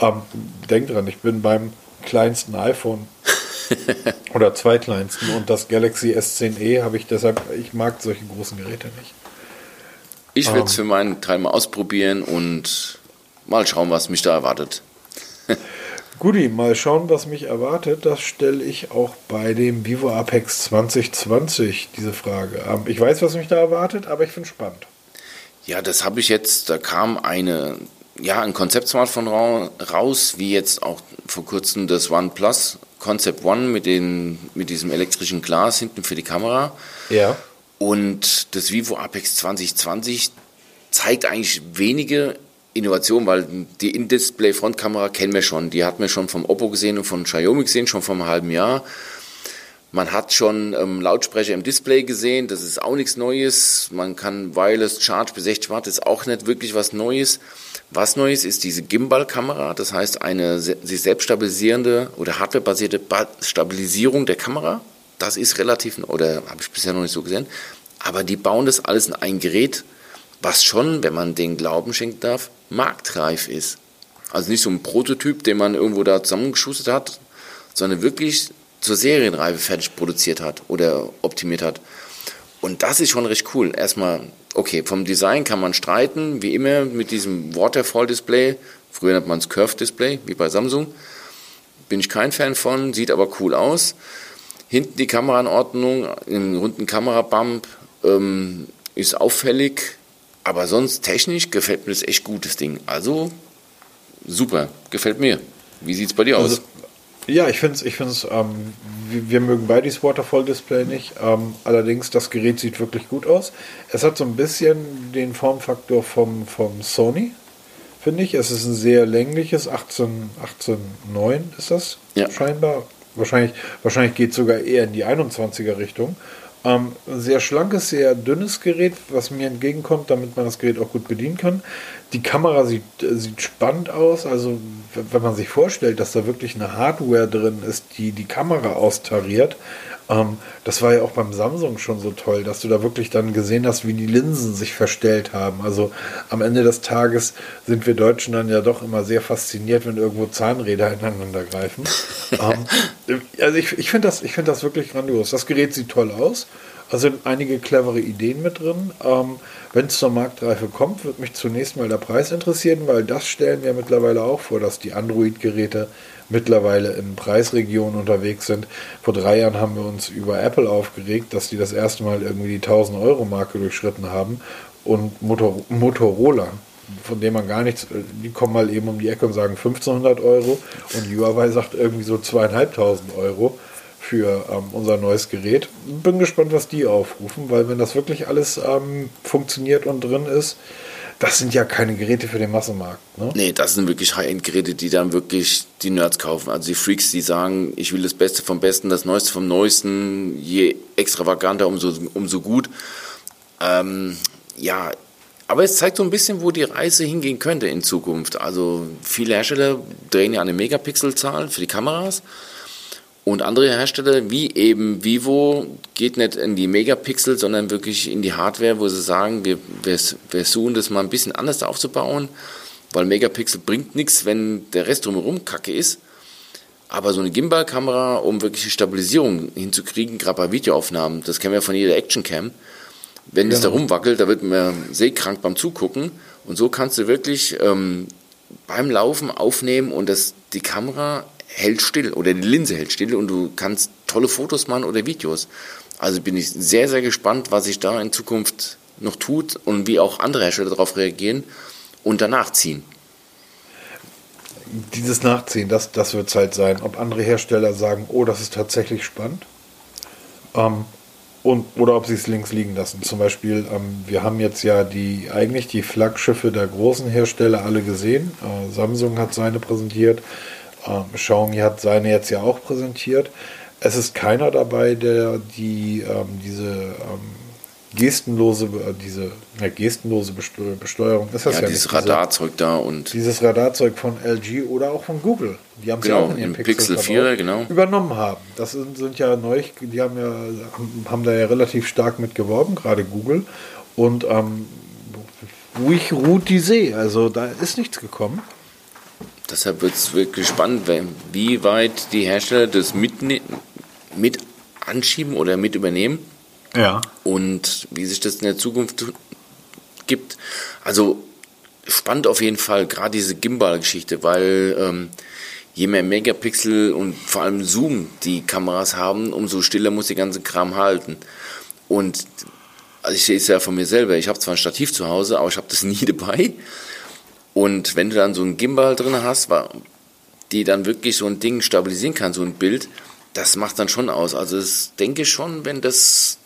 [SPEAKER 1] Ähm, denk dran, ich bin beim kleinsten iPhone [laughs] oder zweitkleinsten und das Galaxy S10e habe ich deshalb, ich mag solche großen Geräte nicht.
[SPEAKER 2] Ich werde es ähm, für meinen Teil mal ausprobieren und mal schauen, was mich da erwartet. [laughs]
[SPEAKER 1] Guti, mal schauen, was mich erwartet. Das stelle ich auch bei dem Vivo Apex 2020, diese Frage. Ähm, ich weiß, was mich da erwartet, aber ich finde es spannend.
[SPEAKER 2] Ja, das habe ich jetzt, da kam eine, ja, ein Konzept-Smartphone raus, wie jetzt auch vor kurzem das OnePlus Concept One mit, den, mit diesem elektrischen Glas hinten für die Kamera.
[SPEAKER 1] Ja.
[SPEAKER 2] Und das Vivo Apex 2020 zeigt eigentlich wenige Innovation, weil die In-Display-Frontkamera kennen wir schon. Die hatten wir schon vom Oppo gesehen und von Xiaomi gesehen, schon vor einem halben Jahr. Man hat schon ähm, Lautsprecher im Display gesehen, das ist auch nichts Neues. Man kann Wireless Charge bis 60 Watt, ist auch nicht wirklich was Neues. Was Neues ist diese Gimbal-Kamera, das heißt eine sich selbst stabilisierende oder hardwarebasierte Stabilisierung der Kamera. Das ist relativ, oder habe ich bisher noch nicht so gesehen. Aber die bauen das alles in ein Gerät, was schon, wenn man den Glauben schenken darf, marktreif ist. Also nicht so ein Prototyp, den man irgendwo da zusammengeschustert hat, sondern wirklich zur Serienreife fertig produziert hat oder optimiert hat. Und das ist schon recht cool. Erstmal, okay, vom Design kann man streiten, wie immer mit diesem Waterfall-Display. Früher nennt man es Curve-Display, wie bei Samsung. Bin ich kein Fan von, sieht aber cool aus. Hinten die Kameraanordnung, im runden Kamerabump ähm, ist auffällig, aber sonst technisch gefällt mir das echt gut, das Ding. Also super, gefällt mir. Wie sieht es bei dir aus? Also,
[SPEAKER 1] ja, ich finde es, ich find's, ähm, wir, wir, mögen beide das Waterfall-Display nicht. Ähm, allerdings, das Gerät sieht wirklich gut aus. Es hat so ein bisschen den Formfaktor vom, vom Sony, finde ich. Es ist ein sehr längliches, 18, 18,9 ist das ja. scheinbar. Wahrscheinlich, wahrscheinlich geht es sogar eher in die 21er Richtung. Ähm, sehr schlankes, sehr dünnes Gerät, was mir entgegenkommt, damit man das Gerät auch gut bedienen kann. Die Kamera sieht, äh, sieht spannend aus. Also, wenn man sich vorstellt, dass da wirklich eine Hardware drin ist, die die Kamera austariert, ähm, das war ja auch beim Samsung schon so toll, dass du da wirklich dann gesehen hast, wie die Linsen sich verstellt haben. Also am Ende des Tages sind wir Deutschen dann ja doch immer sehr fasziniert, wenn irgendwo Zahnräder ineinander greifen. [laughs] ähm, also ich, ich finde das, find das wirklich grandios. Das Gerät sieht toll aus. Da sind einige clevere Ideen mit drin. Ähm, Wenn es zur Marktreife kommt, wird mich zunächst mal der Preis interessieren, weil das stellen wir mittlerweile auch vor, dass die Android-Geräte mittlerweile in Preisregionen unterwegs sind. Vor drei Jahren haben wir uns über Apple aufgeregt, dass die das erste Mal irgendwie die 1000 Euro Marke durchschritten haben und Motor Motorola von dem man gar nichts, die kommen mal eben um die Ecke und sagen 1500 Euro und Huawei sagt irgendwie so zweieinhalbtausend Euro für ähm, unser neues Gerät. Bin gespannt, was die aufrufen, weil wenn das wirklich alles ähm, funktioniert und drin ist, das sind ja keine Geräte für den Massenmarkt. Ne?
[SPEAKER 2] Nee, das sind wirklich High-End-Geräte, die dann wirklich die Nerds kaufen. Also die Freaks, die sagen, ich will das Beste vom Besten, das Neueste vom Neuesten, je extravaganter, umso, umso gut. Ähm, ja, aber es zeigt so ein bisschen, wo die Reise hingehen könnte in Zukunft. Also viele Hersteller drehen ja eine Megapixelzahl für die Kameras. Und andere Hersteller, wie eben Vivo, geht nicht in die Megapixel, sondern wirklich in die Hardware, wo sie sagen, wir, wir versuchen das mal ein bisschen anders aufzubauen, weil Megapixel bringt nichts, wenn der Rest drumherum kacke ist. Aber so eine Gimbal-Kamera, um wirklich die Stabilisierung hinzukriegen, gerade bei Videoaufnahmen, das kennen wir von jeder Actioncam. Wenn es ja. da rumwackelt, da wird man seekrank beim Zugucken. Und so kannst du wirklich ähm, beim Laufen aufnehmen und das, die Kamera hält still oder die Linse hält still und du kannst tolle Fotos machen oder Videos. Also bin ich sehr, sehr gespannt, was sich da in Zukunft noch tut und wie auch andere Hersteller darauf reagieren und danach ziehen.
[SPEAKER 1] Dieses Nachziehen, das, das wird es halt sein. Ob andere Hersteller sagen, oh, das ist tatsächlich spannend. Ähm, und, oder ob sie es links liegen lassen. Zum Beispiel, ähm, wir haben jetzt ja die eigentlich die Flaggschiffe der großen Hersteller alle gesehen. Äh, Samsung hat seine präsentiert, ähm, Xiaomi hat seine jetzt ja auch präsentiert. Es ist keiner dabei, der die ähm, diese ähm, gestenlose, äh, diese ja, gestenlose Besteuerung
[SPEAKER 2] ist das ja, ja dieses nicht, Radarzeug da und
[SPEAKER 1] dieses Radarzeug von LG oder auch von Google, die haben genau, ja auch in Pixel, Pixel 4 genau. übernommen haben. Das sind, sind ja neu, die haben ja haben da ja relativ stark mit geworben, gerade Google und ähm, ruhig ruht die See, also da ist nichts gekommen.
[SPEAKER 2] Deshalb wird es wirklich spannend, wie weit die Hersteller das mit, mit anschieben oder mit übernehmen.
[SPEAKER 1] Ja.
[SPEAKER 2] Und wie sich das in der Zukunft gibt. Also spannend auf jeden Fall, gerade diese Gimbal-Geschichte, weil ähm, je mehr Megapixel und vor allem Zoom die Kameras haben, umso stiller muss die ganze Kram halten. Und also ich sehe es ja von mir selber, ich habe zwar ein Stativ zu Hause, aber ich habe das [laughs] nie dabei. Und wenn du dann so ein Gimbal drin hast, die dann wirklich so ein Ding stabilisieren kann, so ein Bild, das macht dann schon aus. Also ich denke schon, wenn das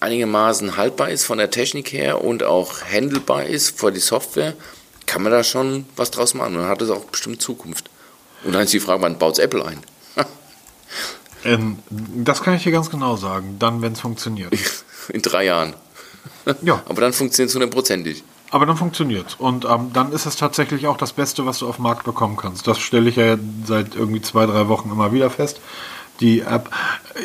[SPEAKER 2] einigermaßen haltbar ist von der Technik her und auch handelbar ist für die Software, kann man da schon was draus machen. Und dann hat es auch bestimmt Zukunft. Und dann ist die Frage, wann baut es Apple ein? [laughs]
[SPEAKER 1] ähm, das kann ich dir ganz genau sagen. Dann, wenn es funktioniert. [laughs]
[SPEAKER 2] In drei Jahren. Ja. [laughs] Aber dann funktioniert es hundertprozentig.
[SPEAKER 1] Aber dann funktioniert es. Und ähm, dann ist es tatsächlich auch das Beste, was du auf dem Markt bekommen kannst. Das stelle ich ja seit irgendwie zwei, drei Wochen immer wieder fest. Die App,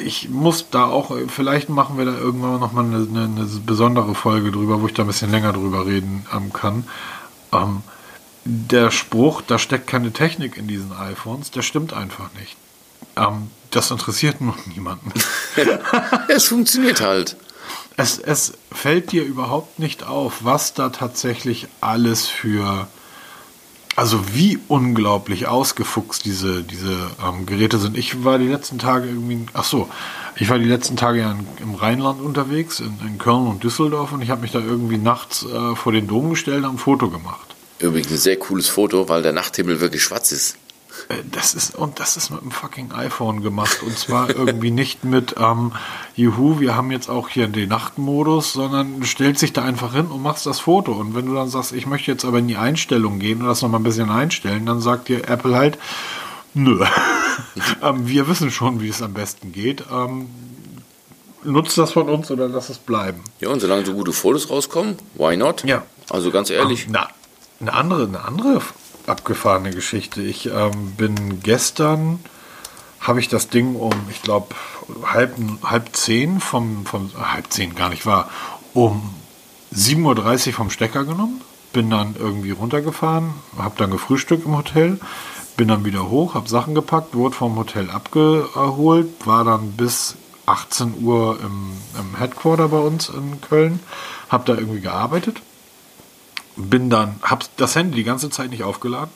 [SPEAKER 1] ich muss da auch, vielleicht machen wir da irgendwann nochmal eine, eine, eine besondere Folge drüber, wo ich da ein bisschen länger drüber reden ähm, kann. Ähm, der Spruch, da steckt keine Technik in diesen iPhones, der stimmt einfach nicht. Ähm, das interessiert nur [laughs] niemanden. [laughs]
[SPEAKER 2] es funktioniert halt
[SPEAKER 1] es, es fällt dir überhaupt nicht auf, was da tatsächlich alles für, also wie unglaublich ausgefuchst diese, diese ähm, Geräte sind. Ich war die letzten Tage irgendwie, ach so, ich war die letzten Tage ja in, im Rheinland unterwegs, in, in, Köln und Düsseldorf und ich habe mich da irgendwie nachts äh, vor den Dom gestellt und ein Foto gemacht.
[SPEAKER 2] Übrigens ein sehr cooles Foto, weil der Nachthimmel wirklich schwarz ist.
[SPEAKER 1] Äh, das ist, und das ist mit einem fucking iPhone gemacht. Und zwar irgendwie nicht mit, ähm, juhu, wir haben jetzt auch hier den Nachtmodus, sondern du stellst dich da einfach hin und machst das Foto. Und wenn du dann sagst, ich möchte jetzt aber in die Einstellung gehen und das nochmal ein bisschen einstellen, dann sagt dir Apple halt, nö. [laughs] ähm, wir wissen schon, wie es am besten geht. Ähm, nutzt das von uns oder lass es bleiben.
[SPEAKER 2] Ja, und solange so gute Fotos rauskommen, why not?
[SPEAKER 1] Ja.
[SPEAKER 2] Also ganz ehrlich.
[SPEAKER 1] Na, eine andere, eine andere abgefahrene Geschichte. Ich ähm, bin gestern, habe ich das Ding um, ich glaube, halb, halb zehn vom, vom, halb zehn gar nicht war, um 7.30 Uhr vom Stecker genommen, bin dann irgendwie runtergefahren, habe dann gefrühstückt im Hotel, bin dann wieder hoch, habe Sachen gepackt, wurde vom Hotel abgeholt, war dann bis 18 Uhr im, im Headquarter bei uns in Köln, habe da irgendwie gearbeitet bin dann, hab das Handy die ganze Zeit nicht aufgeladen,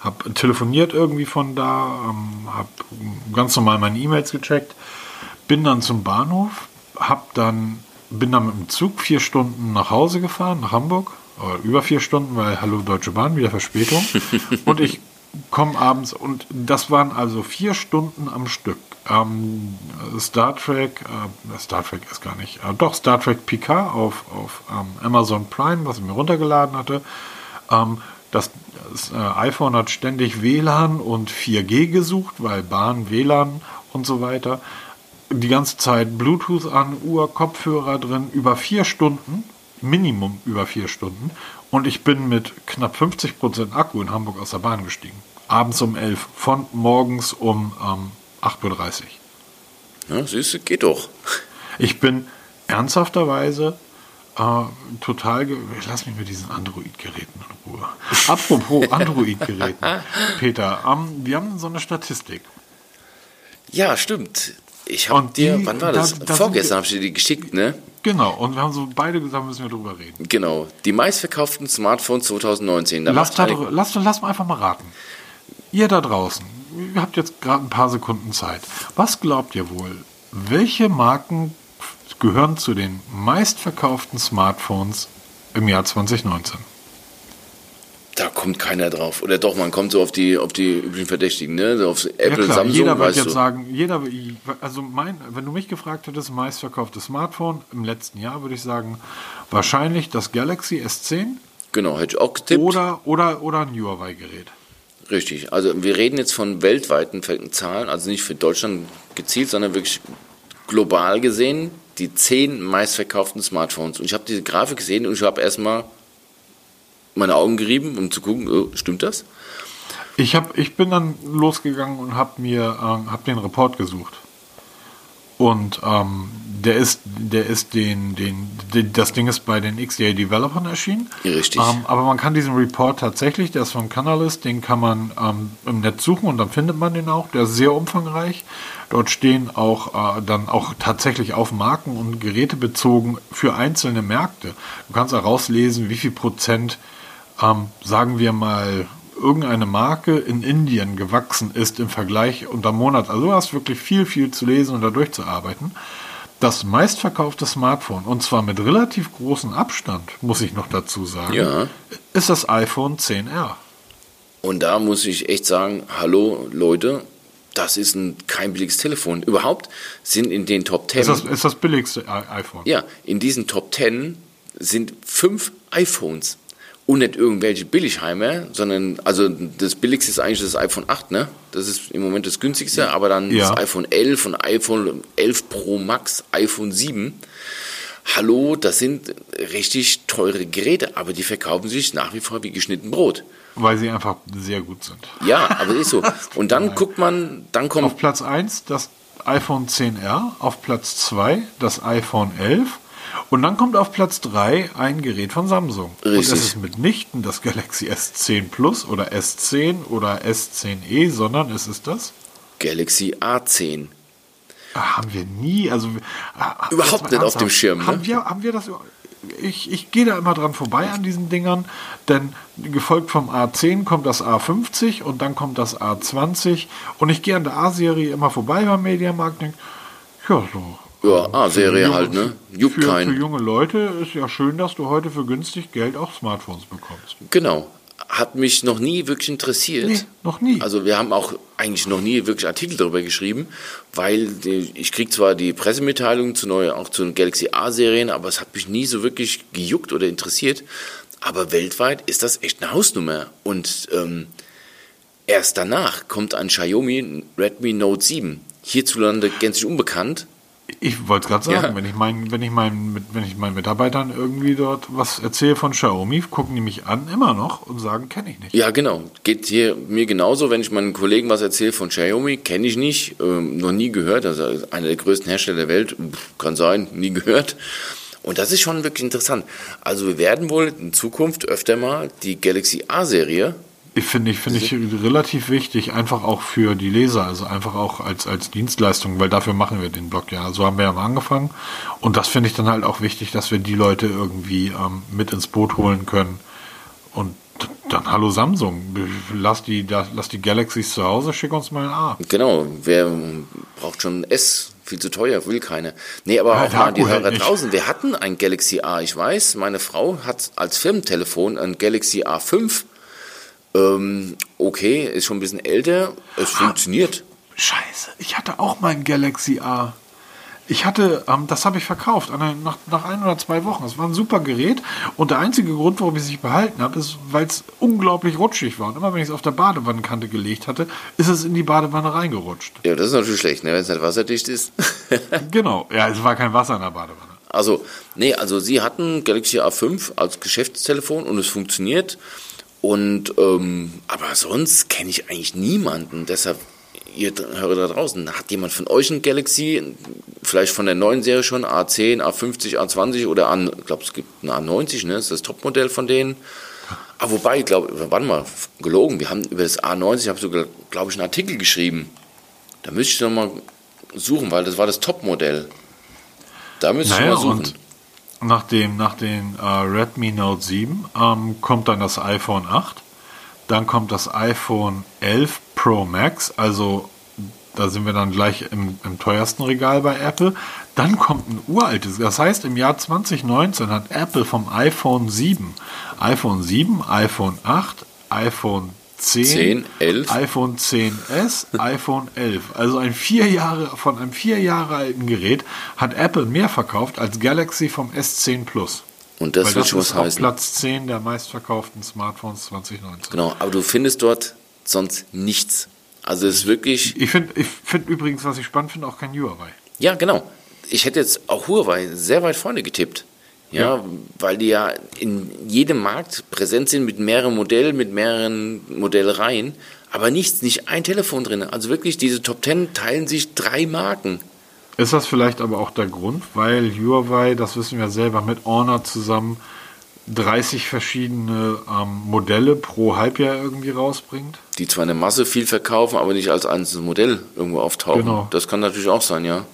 [SPEAKER 1] habe telefoniert irgendwie von da, ähm, habe ganz normal meine E-Mails gecheckt, bin dann zum Bahnhof, hab dann, bin dann mit dem Zug vier Stunden nach Hause gefahren, nach Hamburg, oder über vier Stunden, weil Hallo Deutsche Bahn, wieder Verspätung. [laughs] und ich komme abends und das waren also vier Stunden am Stück. Ähm, Star Trek, äh, Star Trek ist gar nicht, äh, doch Star Trek Picard auf, auf ähm, Amazon Prime, was ich mir runtergeladen hatte. Ähm, das, das äh, iPhone hat ständig WLAN und 4G gesucht, weil Bahn, WLAN und so weiter. Die ganze Zeit Bluetooth an, Uhr, Kopfhörer drin, über vier Stunden, Minimum über vier Stunden. Und ich bin mit knapp 50% Akku in Hamburg aus der Bahn gestiegen. Abends um 11, von morgens um ähm, 8.30
[SPEAKER 2] Uhr. Ja, siehst du, geht doch.
[SPEAKER 1] Ich bin ernsthafterweise äh, total. Lass mich mit diesen Android-Geräten in Ruhe. Apropos [laughs] Android-Geräten, Peter, ähm, wir haben so eine Statistik.
[SPEAKER 2] Ja, stimmt. Ich habe dir, wann war das? Da, da Vorgestern habe ich dir die geschickt, ne?
[SPEAKER 1] Genau, und wir haben so beide gesagt, müssen wir drüber reden.
[SPEAKER 2] Genau, die meistverkauften Smartphones 2019. Da
[SPEAKER 1] lass, da, lass, lass mal einfach mal raten. Ihr da draußen, ihr habt jetzt gerade ein paar Sekunden Zeit. Was glaubt ihr wohl, welche Marken gehören zu den meistverkauften Smartphones im Jahr 2019?
[SPEAKER 2] Da kommt keiner drauf. Oder doch, man kommt so auf die, auf die üblichen Verdächtigen, ne? Auf Apple, ja, klar. Samsung,
[SPEAKER 1] Jeder wird jetzt du. sagen, jeder, also mein, wenn du mich gefragt hättest, meistverkauftes Smartphone im letzten Jahr, würde ich sagen, wahrscheinlich das Galaxy S10.
[SPEAKER 2] Genau, hätte ich auch getippt.
[SPEAKER 1] Oder, oder, oder ein Huawei-Gerät.
[SPEAKER 2] Richtig. Also wir reden jetzt von weltweiten Zahlen, also nicht für Deutschland gezielt, sondern wirklich global gesehen die zehn meistverkauften Smartphones. Und ich habe diese Grafik gesehen und ich habe erstmal meine Augen gerieben, um zu gucken, oh, stimmt das?
[SPEAKER 1] Ich, hab, ich bin dann losgegangen und habe mir äh, hab den Report gesucht. Und ähm, der ist, der ist den, den, den, das Ding ist bei den XDA Developern erschienen.
[SPEAKER 2] Richtig.
[SPEAKER 1] Ähm, aber man kann diesen Report tatsächlich, der ist von Canalys, den kann man ähm, im Netz suchen und dann findet man den auch. Der ist sehr umfangreich. Dort stehen auch äh, dann auch tatsächlich auf Marken und Geräte bezogen für einzelne Märkte. Du kannst auch rauslesen, wie viel Prozent, ähm, sagen wir mal, irgendeine Marke in Indien gewachsen ist im Vergleich unter Monat. Also du hast wirklich viel, viel zu lesen und da durchzuarbeiten. Das meistverkaufte Smartphone, und zwar mit relativ großem Abstand, muss ich noch dazu sagen,
[SPEAKER 2] ja.
[SPEAKER 1] ist das iPhone 10R.
[SPEAKER 2] Und da muss ich echt sagen, hallo Leute, das ist ein, kein billiges Telefon. Überhaupt sind in den Top 10.
[SPEAKER 1] Ist das, ist das billigste iPhone?
[SPEAKER 2] Ja, in diesen Top 10 sind fünf iPhones und nicht irgendwelche Billigheimer, sondern also das billigste ist eigentlich das iPhone 8, ne? Das ist im Moment das günstigste, aber dann ja. das iPhone 11 und iPhone 11 Pro Max, iPhone 7. Hallo, das sind richtig teure Geräte, aber die verkaufen sich nach wie vor wie geschnitten Brot.
[SPEAKER 1] Weil sie einfach sehr gut sind.
[SPEAKER 2] Ja, aber ist so. [laughs] Und dann guckt man, dann kommt.
[SPEAKER 1] Auf Platz 1 das iPhone 10R, auf Platz 2 das iPhone 11 und dann kommt auf Platz 3 ein Gerät von Samsung.
[SPEAKER 2] Richtig.
[SPEAKER 1] Und das ist mitnichten das Galaxy S10 Plus oder S10 oder S10e, sondern es ist das
[SPEAKER 2] Galaxy A10.
[SPEAKER 1] Ah, haben wir nie, also
[SPEAKER 2] ah, überhaupt nicht auf dem Schirm.
[SPEAKER 1] Ne? Haben, wir, haben wir das? Ich, ich gehe da immer dran vorbei an diesen Dingern, denn gefolgt vom A10 kommt das A50 und dann kommt das A20 und ich gehe an der A-Serie immer vorbei beim Mediamarkt ja, so
[SPEAKER 2] ja, A-Serie halt, ne?
[SPEAKER 1] Juckt für, keinen. Für junge Leute ist ja schön, dass du heute für günstig Geld auch Smartphones bekommst.
[SPEAKER 2] Genau. Hat mich noch nie wirklich interessiert. Nee,
[SPEAKER 1] noch nie.
[SPEAKER 2] Also wir haben auch eigentlich noch nie wirklich Artikel darüber geschrieben, weil die, ich kriege zwar die Pressemitteilungen zu neu, auch zu den Galaxy A-Serien, aber es hat mich nie so wirklich gejuckt oder interessiert. Aber weltweit ist das echt eine Hausnummer. Und ähm, erst danach kommt ein Xiaomi Redmi Note 7. Hierzulande gänzlich unbekannt,
[SPEAKER 1] ich wollte es gerade sagen, ja. wenn ich meinen, wenn ich meinen, wenn ich meinen Mitarbeitern irgendwie dort was erzähle von Xiaomi, gucken die mich an immer noch und sagen, kenne ich nicht.
[SPEAKER 2] Ja, genau. Geht hier mir genauso, wenn ich meinen Kollegen was erzähle von Xiaomi, kenne ich nicht, ähm, noch nie gehört. Also einer der größten Hersteller der Welt, kann sein, nie gehört. Und das ist schon wirklich interessant. Also wir werden wohl in Zukunft öfter mal die Galaxy A-Serie
[SPEAKER 1] ich finde ich, finde ich relativ wichtig, einfach auch für die Leser, also einfach auch als, als Dienstleistung, weil dafür machen wir den Blog ja. So haben wir ja mal angefangen. Und das finde ich dann halt auch wichtig, dass wir die Leute irgendwie ähm, mit ins Boot holen können. Und Dann hallo Samsung, lass die, lass die Galaxies zu Hause, schick uns mal ein A.
[SPEAKER 2] Genau, wer braucht schon ein S? Viel zu teuer, will keiner. Nee, aber ja, auch mal die Hörer draußen. Wir hatten ein Galaxy A, ich weiß, meine Frau hat als Firmentelefon ein Galaxy A5. Ähm, okay, ist schon ein bisschen älter, es ah, funktioniert.
[SPEAKER 1] Scheiße, ich hatte auch mal ein Galaxy A. Ich hatte, ähm, das habe ich verkauft nach, nach ein oder zwei Wochen. Es war ein super Gerät und der einzige Grund, warum ich es nicht behalten habe, ist, weil es unglaublich rutschig war. Und immer wenn ich es auf der Badewannenkante gelegt hatte, ist es in die Badewanne reingerutscht.
[SPEAKER 2] Ja, das ist natürlich schlecht, ne, wenn es nicht wasserdicht ist. [laughs]
[SPEAKER 1] genau, ja, es war kein Wasser in der Badewanne.
[SPEAKER 2] Also, nee, also sie hatten Galaxy A5 als Geschäftstelefon und es funktioniert. Und ähm, aber sonst kenne ich eigentlich niemanden. Deshalb ihr Hörer da draußen, hat jemand von euch ein Galaxy, vielleicht von der neuen Serie schon, A10, A50, A20 oder A, ich glaube, es gibt ein A90, ne? das ist das Topmodell von denen. Aber ah, wobei, ich glaube, wann mal gelogen, wir haben über das A90, ich habe sogar, glaube ich, einen Artikel geschrieben. Da müsste ich nochmal suchen, weil das war das Topmodell. Da müsste naja, ich mal suchen.
[SPEAKER 1] Nach dem, nach den äh, Redmi Note 7 ähm, kommt dann das iPhone 8 dann kommt das iPhone 11 Pro Max, also da sind wir dann gleich im, im, teuersten Regal bei Apple. Dann kommt ein uraltes, das heißt im Jahr 2019 hat Apple vom iPhone 7, iPhone 7, iPhone 8, iPhone 10, 10 11. iPhone 10s, iPhone 11. Also ein vier Jahre, von einem vier Jahre alten Gerät hat Apple mehr verkauft als Galaxy vom S10 Plus.
[SPEAKER 2] Und das Weil wird schon was heißen.
[SPEAKER 1] Platz 10 der meistverkauften Smartphones 2019.
[SPEAKER 2] Genau, aber du findest dort sonst nichts. Also es ist wirklich.
[SPEAKER 1] Ich finde ich find übrigens, was ich spannend finde, auch kein Huawei.
[SPEAKER 2] Ja, genau. Ich hätte jetzt auch Huawei sehr weit vorne getippt. Ja, ja, weil die ja in jedem Markt präsent sind mit mehreren Modellen, mit mehreren Modellreihen, aber nichts, nicht ein Telefon drin. Also wirklich, diese Top Ten teilen sich drei Marken.
[SPEAKER 1] Ist das vielleicht aber auch der Grund, weil Huawei, das wissen wir selber, mit Honor zusammen 30 verschiedene ähm, Modelle pro Halbjahr irgendwie rausbringt?
[SPEAKER 2] Die zwar eine Masse viel verkaufen, aber nicht als einzelnes Modell irgendwo auftauchen. Genau. Das kann natürlich auch sein, ja.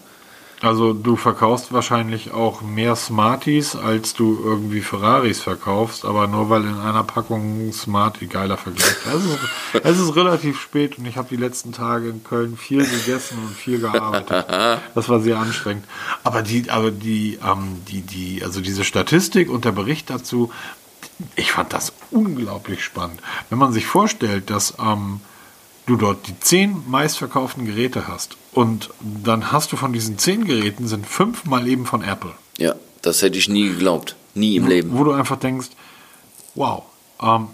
[SPEAKER 1] Also du verkaufst wahrscheinlich auch mehr Smarties, als du irgendwie Ferraris verkaufst, aber nur weil in einer Packung Smartie geiler Vergleich. Es ist, es ist relativ spät und ich habe die letzten Tage in Köln viel gegessen und viel gearbeitet. Das war sehr anstrengend. Aber die, aber die, ähm, die, die, also diese Statistik und der Bericht dazu, ich fand das unglaublich spannend. Wenn man sich vorstellt, dass ähm, du dort die zehn meistverkauften Geräte hast und dann hast du von diesen zehn Geräten sind fünf mal eben von Apple.
[SPEAKER 2] Ja, das hätte ich nie geglaubt. Nie im
[SPEAKER 1] wo,
[SPEAKER 2] Leben.
[SPEAKER 1] Wo du einfach denkst, wow, ähm,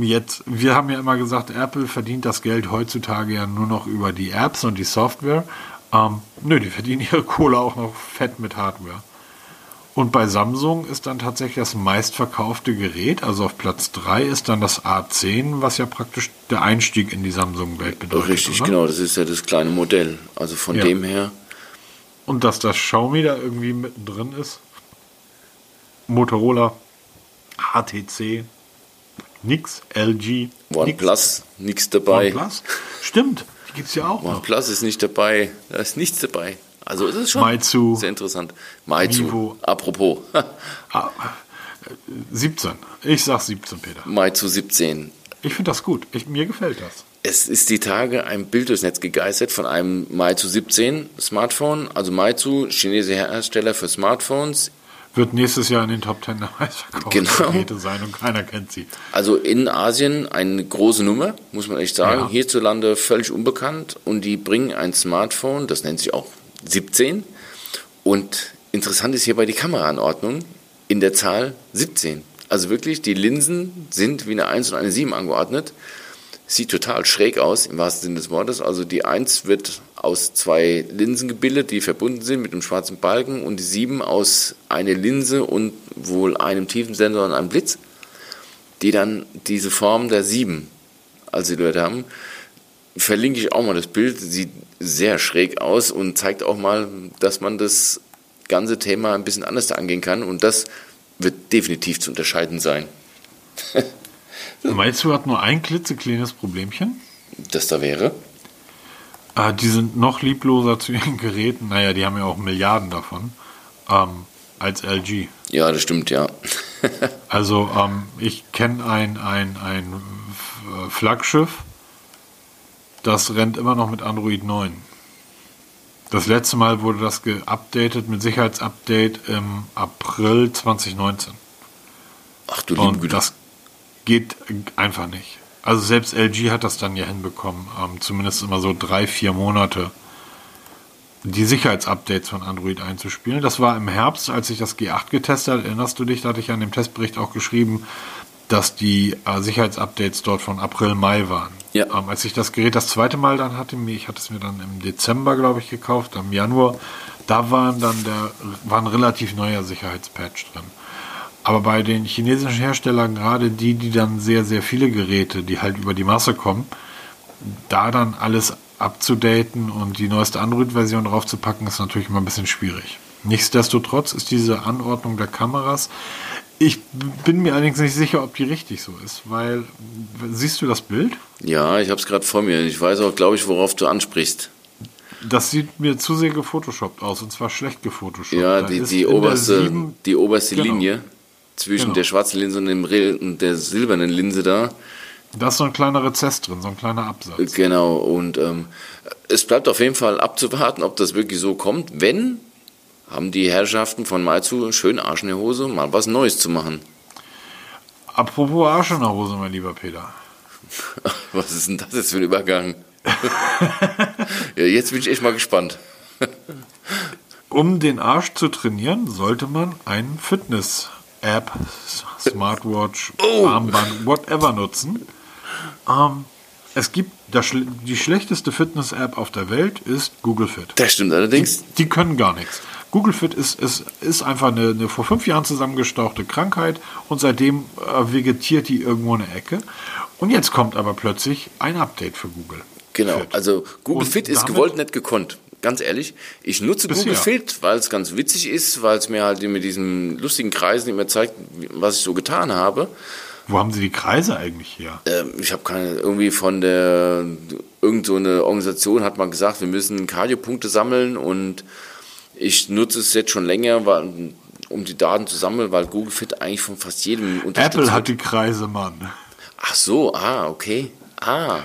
[SPEAKER 1] jetzt, wir haben ja immer gesagt, Apple verdient das Geld heutzutage ja nur noch über die Apps und die Software. Ähm, nö, die verdienen ihre Kohle auch noch fett mit Hardware. Und bei Samsung ist dann tatsächlich das meistverkaufte Gerät, also auf Platz 3 ist dann das A10, was ja praktisch der Einstieg in die Samsung-Welt bedeutet.
[SPEAKER 2] Richtig, oder? genau, das ist ja das kleine Modell. Also von ja. dem her.
[SPEAKER 1] Und dass das Xiaomi da irgendwie mittendrin ist. Motorola, HTC, nix, LG.
[SPEAKER 2] OnePlus, nichts dabei.
[SPEAKER 1] OnePlus? Stimmt, die gibt es ja auch.
[SPEAKER 2] OnePlus ist nicht dabei, da ist nichts dabei. Also es ist schon
[SPEAKER 1] Maizu,
[SPEAKER 2] sehr interessant. Maizu, Vivo. apropos. [laughs]
[SPEAKER 1] ah, 17. Ich sag 17, Peter.
[SPEAKER 2] Maizu 17.
[SPEAKER 1] Ich finde das gut. Ich, mir gefällt das.
[SPEAKER 2] Es ist die Tage ein Bild durchs Netz gegeistert von einem Maizu 17 Smartphone. Also Maizu, chinesische Hersteller für Smartphones.
[SPEAKER 1] Wird nächstes Jahr in den Top 10 der [laughs] meistverkauften genau. Geräte sein und keiner kennt sie.
[SPEAKER 2] Also in Asien eine große Nummer, muss man echt sagen. Ja. Hierzulande völlig unbekannt. Und die bringen ein Smartphone, das nennt sich auch 17. Und interessant ist hierbei die Kameraanordnung in der Zahl 17. Also wirklich, die Linsen sind wie eine 1 und eine 7 angeordnet. Sieht total schräg aus, im wahrsten Sinne des Wortes. Also die 1 wird aus zwei Linsen gebildet, die verbunden sind mit einem schwarzen Balken und die 7 aus einer Linse und wohl einem Tiefensensor und einem Blitz, die dann diese Form der 7 als Silhouette haben verlinke ich auch mal das Bild. Sieht sehr schräg aus und zeigt auch mal, dass man das ganze Thema ein bisschen anders angehen kann. Und das wird definitiv zu unterscheiden sein. [laughs]
[SPEAKER 1] Meinst du, hat nur ein klitzekleines Problemchen?
[SPEAKER 2] Das da wäre?
[SPEAKER 1] Äh, die sind noch liebloser zu ihren Geräten. Naja, die haben ja auch Milliarden davon. Ähm, als LG.
[SPEAKER 2] Ja, das stimmt, ja. [laughs]
[SPEAKER 1] also ähm, ich kenne ein, ein, ein Flaggschiff, das rennt immer noch mit Android 9. Das letzte Mal wurde das geupdatet mit Sicherheitsupdate im April 2019. Ach du Und das geht einfach nicht. Also selbst LG hat das dann ja hinbekommen, ähm, zumindest immer so drei, vier Monate die Sicherheitsupdates von Android einzuspielen. Das war im Herbst, als ich das G8 getestet habe. Erinnerst du dich? Da hatte ich ja in dem Testbericht auch geschrieben, dass die äh, Sicherheitsupdates dort von April, Mai waren. Ja. Ähm, als ich das Gerät das zweite Mal dann hatte, ich hatte es mir dann im Dezember, glaube ich, gekauft, im Januar, da waren dann der, war ein relativ neuer Sicherheitspatch drin. Aber bei den chinesischen Herstellern, gerade die, die dann sehr, sehr viele Geräte, die halt über die Masse kommen, da dann alles abzudaten und die neueste Android-Version draufzupacken, ist natürlich immer ein bisschen schwierig. Nichtsdestotrotz ist diese Anordnung der Kameras, ich bin mir allerdings nicht sicher, ob die richtig so ist, weil, siehst du das Bild?
[SPEAKER 2] Ja, ich habe es gerade vor mir. Ich weiß auch, glaube ich, worauf du ansprichst.
[SPEAKER 1] Das sieht mir zu sehr gefotoshoppt aus, und zwar schlecht gefotoshoppt.
[SPEAKER 2] Ja, die, die oberste, sieben, die oberste genau. Linie zwischen genau. der schwarzen Linse und, dem, und der silbernen Linse da.
[SPEAKER 1] Da ist so ein kleiner Rezess drin, so ein kleiner Absatz.
[SPEAKER 2] Genau, und ähm, es bleibt auf jeden Fall abzuwarten, ob das wirklich so kommt. Wenn, haben die Herrschaften von Maizu schön Arsch in der Hose, mal was Neues zu machen.
[SPEAKER 1] Apropos Arsch in der Hose, mein lieber Peter. [laughs]
[SPEAKER 2] was ist denn das jetzt für ein Übergang? [laughs] ja, jetzt bin ich echt mal gespannt. [laughs]
[SPEAKER 1] um den Arsch zu trainieren, sollte man einen Fitness-App, Smartwatch, oh. Armband, whatever nutzen. Ähm, es gibt das, die schlechteste Fitness-App auf der Welt ist Google Fit.
[SPEAKER 2] Das stimmt allerdings.
[SPEAKER 1] Die, die können gar nichts. Google Fit ist, ist, ist einfach eine, eine vor fünf Jahren zusammengestauchte Krankheit und seitdem äh, vegetiert die irgendwo eine Ecke. Und jetzt kommt aber plötzlich ein Update für Google.
[SPEAKER 2] Genau, Fit. also Google und Fit ist gewollt nicht gekonnt. Ganz ehrlich, ich nutze Bisher. Google Fit, weil es ganz witzig ist, weil es mir halt mit diesen lustigen Kreisen immer zeigt, was ich so getan habe.
[SPEAKER 1] Wo haben Sie die Kreise eigentlich her?
[SPEAKER 2] Ähm, ich habe keine, irgendwie von der, irgend so eine Organisation hat man gesagt, wir müssen Kardiopunkte sammeln und ich nutze es jetzt schon länger, weil, um die Daten zu sammeln, weil Google Fit eigentlich von fast jedem
[SPEAKER 1] Apple hat die Kreise, Mann.
[SPEAKER 2] Ach so, ah, okay. Ah.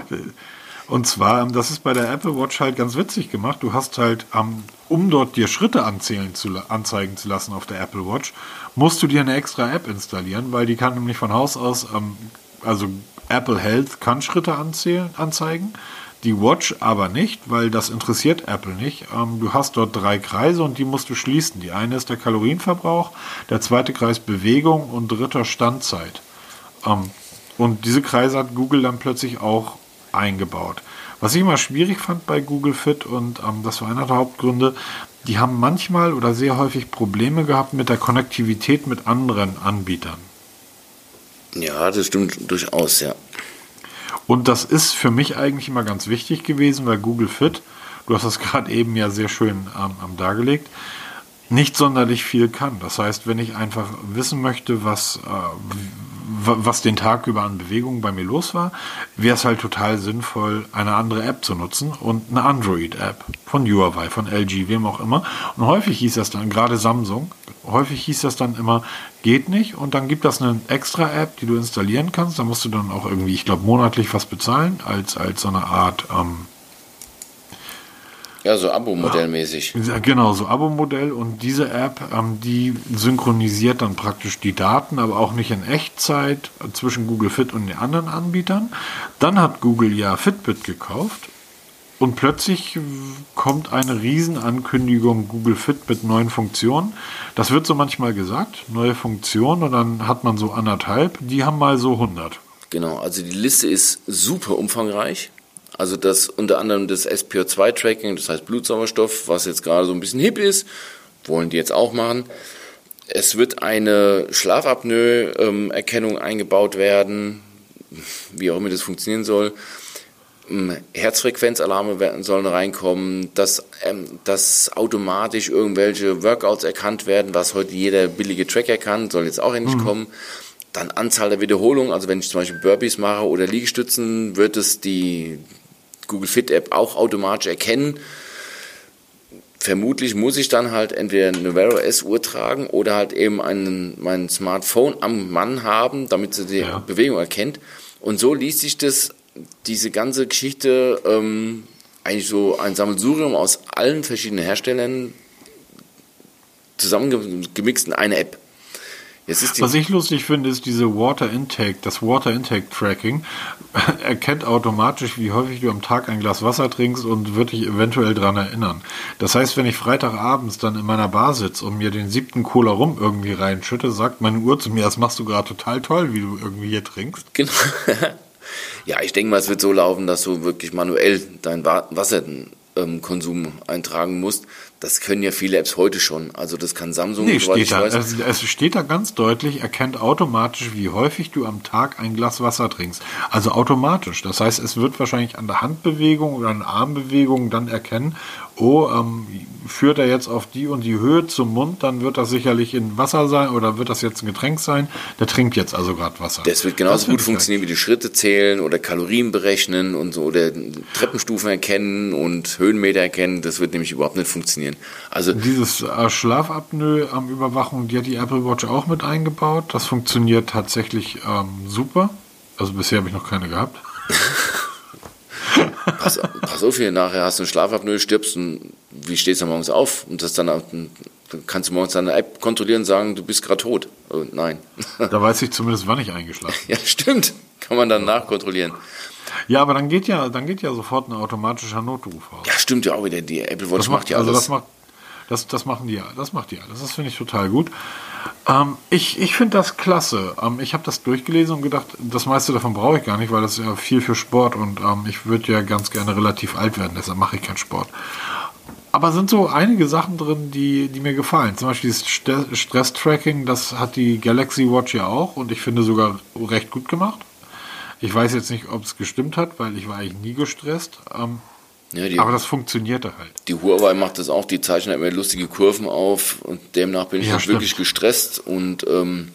[SPEAKER 1] Und zwar, ähm, das ist bei der Apple Watch halt ganz witzig gemacht. Du hast halt, ähm, um dort dir Schritte anzählen zu, anzeigen zu lassen auf der Apple Watch, musst du dir eine extra App installieren, weil die kann nämlich von Haus aus, ähm, also Apple Health kann Schritte anzählen, anzeigen. Die Watch aber nicht, weil das interessiert Apple nicht. Ähm, du hast dort drei Kreise und die musst du schließen. Die eine ist der Kalorienverbrauch, der zweite Kreis Bewegung und dritter Standzeit. Ähm, und diese Kreise hat Google dann plötzlich auch eingebaut. Was ich immer schwierig fand bei Google Fit und ähm, das war einer der Hauptgründe, die haben manchmal oder sehr häufig Probleme gehabt mit der Konnektivität mit anderen Anbietern.
[SPEAKER 2] Ja, das stimmt durchaus, ja.
[SPEAKER 1] Und das ist für mich eigentlich immer ganz wichtig gewesen, weil Google Fit, du hast das [laughs] gerade eben ja sehr schön ähm, dargelegt, nicht sonderlich viel kann. Das heißt, wenn ich einfach wissen möchte, was, äh, was den Tag über an Bewegungen bei mir los war, wäre es halt total sinnvoll, eine andere App zu nutzen und eine Android-App von Huawei, von LG, wem auch immer. Und häufig hieß das dann, gerade Samsung, häufig hieß das dann immer, geht nicht. Und dann gibt das eine extra App, die du installieren kannst. Da musst du dann auch irgendwie, ich glaube, monatlich was bezahlen, als, als so eine Art. Ähm,
[SPEAKER 2] ja, so Abo-Modellmäßig.
[SPEAKER 1] Genau, so Abo-Modell. Und diese App, ähm, die synchronisiert dann praktisch die Daten, aber auch nicht in Echtzeit zwischen Google Fit und den anderen Anbietern. Dann hat Google ja Fitbit gekauft und plötzlich kommt eine Riesenankündigung Google Fit mit neuen Funktionen. Das wird so manchmal gesagt, neue Funktionen und dann hat man so anderthalb, die haben mal so 100.
[SPEAKER 2] Genau, also die Liste ist super umfangreich. Also das unter anderem das SPO2-Tracking, das heißt Blutsauerstoff, was jetzt gerade so ein bisschen hip ist, wollen die jetzt auch machen. Es wird eine Schlafapnoe-Erkennung eingebaut werden, wie auch immer das funktionieren soll. Ähm, Herzfrequenzalarme sollen reinkommen, dass, ähm, dass automatisch irgendwelche Workouts erkannt werden, was heute jeder billige Tracker kann, soll jetzt auch endlich mhm. kommen. Dann Anzahl der Wiederholungen, also wenn ich zum Beispiel Burpees mache oder Liegestützen, wird es die Google Fit App auch automatisch erkennen. vermutlich muss ich dann halt entweder eine Wear OS Uhr tragen oder halt eben einen, mein Smartphone am Mann haben, damit sie die ja. Bewegung erkennt. Und so liest sich das, diese ganze Geschichte, ähm, eigentlich so ein Sammelsurium aus allen verschiedenen Herstellern zusammengemixt in eine App.
[SPEAKER 1] Was ich lustig finde, ist diese Water Intake, das Water Intake Tracking [laughs] erkennt automatisch, wie häufig du am Tag ein Glas Wasser trinkst und wird dich eventuell daran erinnern. Das heißt, wenn ich Freitagabends dann in meiner Bar sitze und mir den siebten Cola rum irgendwie reinschütte, sagt meine Uhr zu mir, das machst du gerade total toll, wie du irgendwie hier trinkst.
[SPEAKER 2] Genau. [laughs] ja, ich denke mal, es wird so laufen, dass du wirklich manuell dein Wasserkonsum eintragen musst. Das können ja viele Apps heute schon. Also das kann Samsung.
[SPEAKER 1] Nee, steht da. Es, es, steht da ganz deutlich, erkennt automatisch, wie häufig du am Tag ein Glas Wasser trinkst. Also automatisch. Das heißt, es wird wahrscheinlich an der Handbewegung oder an der Armbewegung dann erkennen, oh, ähm, führt er jetzt auf die und die Höhe zum Mund, dann wird das sicherlich in Wasser sein oder wird das jetzt ein Getränk sein. Der trinkt jetzt also gerade Wasser.
[SPEAKER 2] Das wird genauso das gut funktionieren wie die Schritte zählen oder Kalorien berechnen und so oder Treppenstufen erkennen und Höhenmeter erkennen. Das wird nämlich überhaupt nicht funktionieren.
[SPEAKER 1] Also dieses äh, Schlafapnoe am Überwachung, die hat die Apple Watch auch mit eingebaut. Das funktioniert tatsächlich ähm, super. Also bisher habe ich noch keine gehabt. [laughs]
[SPEAKER 2] pass, pass auf, hier nachher hast du einen Schlafapnoe, stirbst und wie stehst du morgens auf? Und das dann, dann kannst du morgens deine App kontrollieren und sagen, du bist gerade tot. Oh, nein.
[SPEAKER 1] Da weiß ich zumindest, wann ich eingeschlafen
[SPEAKER 2] bin. [laughs] Ja, stimmt. Kann man dann nachkontrollieren.
[SPEAKER 1] Ja, aber dann geht ja, dann geht ja sofort ein automatischer Notruf
[SPEAKER 2] aus. Ja, stimmt ja auch wieder. Die Apple Watch
[SPEAKER 1] das
[SPEAKER 2] macht, macht ja
[SPEAKER 1] also alles. Das macht, das, das machen die ja. Das macht die ja. Das finde ich total gut. Ähm, ich ich finde das klasse. Ähm, ich habe das durchgelesen und gedacht, das meiste davon brauche ich gar nicht, weil das ist ja viel für Sport und ähm, ich würde ja ganz gerne relativ alt werden, deshalb mache ich keinen Sport. Aber sind so einige Sachen drin, die, die mir gefallen. Zum Beispiel das Stress-Tracking, das hat die Galaxy Watch ja auch und ich finde sogar recht gut gemacht. Ich weiß jetzt nicht, ob es gestimmt hat, weil ich war eigentlich nie gestresst. Ähm, ja, die, aber das funktionierte halt.
[SPEAKER 2] Die Huawei macht das auch, die zeichnet immer lustige Kurven auf und demnach bin ich ja, wirklich gestresst und ähm,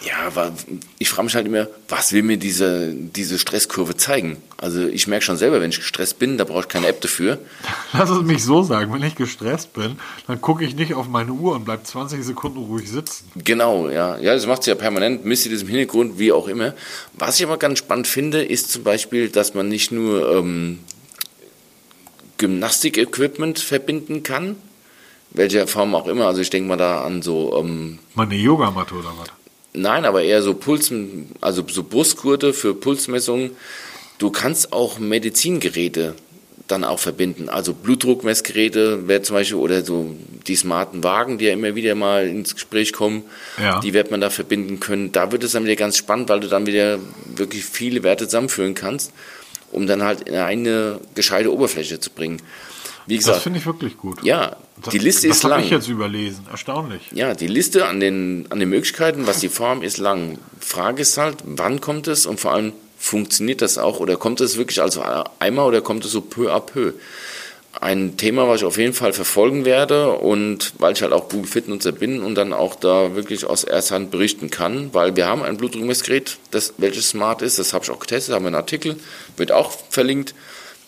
[SPEAKER 2] ja, war, ich frage mich halt immer, was will mir diese, diese Stresskurve zeigen? Also ich merke schon selber, wenn ich gestresst bin, da brauche ich keine App dafür. [laughs]
[SPEAKER 1] Lass es mich so sagen, wenn ich gestresst bin, dann gucke ich nicht auf meine Uhr und bleibe 20 Sekunden ruhig sitzen.
[SPEAKER 2] Genau, ja. Ja, das macht sie ja permanent, misst sie das im Hintergrund, wie auch immer. Was ich aber ganz spannend finde, ist zum Beispiel, dass man nicht nur ähm, Gymnastik-Equipment verbinden kann, welcher Form auch immer. Also ich denke mal da an so... Ähm,
[SPEAKER 1] Meine Yogamatte oder was?
[SPEAKER 2] Nein, aber eher so Puls, also so Brustgurte für Pulsmessungen. Du kannst auch Medizingeräte dann auch verbinden. Also Blutdruckmessgeräte wäre zum Beispiel oder so die smarten Wagen, die ja immer wieder mal ins Gespräch kommen, ja. die wird man da verbinden können. Da wird es dann wieder ganz spannend, weil du dann wieder wirklich viele Werte zusammenführen kannst, um dann halt in eine gescheite Oberfläche zu bringen.
[SPEAKER 1] Wie gesagt, das finde ich wirklich gut.
[SPEAKER 2] Ja, die Liste das ist lang. Das habe
[SPEAKER 1] ich jetzt überlesen. Erstaunlich.
[SPEAKER 2] Ja, die Liste an den, an den Möglichkeiten, was die Form ist, lang. Frage ist halt, wann kommt es und vor allem, funktioniert das auch oder kommt es wirklich also einmal oder kommt es so peu à peu? Ein Thema, was ich auf jeden Fall verfolgen werde und weil ich halt auch Google Fit Nutzer bin und dann auch da wirklich aus erster Hand berichten kann, weil wir haben ein Blutdruckmessgerät, das, welches smart ist, das habe ich auch getestet, haben wir einen Artikel, wird auch verlinkt.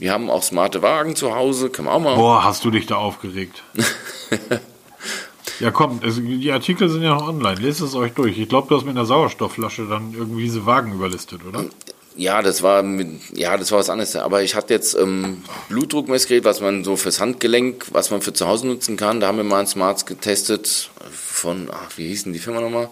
[SPEAKER 2] Wir haben auch smarte Wagen zu Hause, kann man auch mal.
[SPEAKER 1] Boah, hast du dich da aufgeregt. [laughs] ja, komm, es, die Artikel sind ja noch online. Lest es euch durch. Ich glaube, du hast mit einer Sauerstoffflasche dann irgendwie diese Wagen überlistet, oder?
[SPEAKER 2] Ja, das war mit, ja, das war was anderes. Aber ich hatte jetzt ähm, Blutdruckmessgerät, was man so fürs Handgelenk, was man für zu Hause nutzen kann. Da haben wir mal ein Smarts getestet von, ach, wie hießen die Firma nochmal?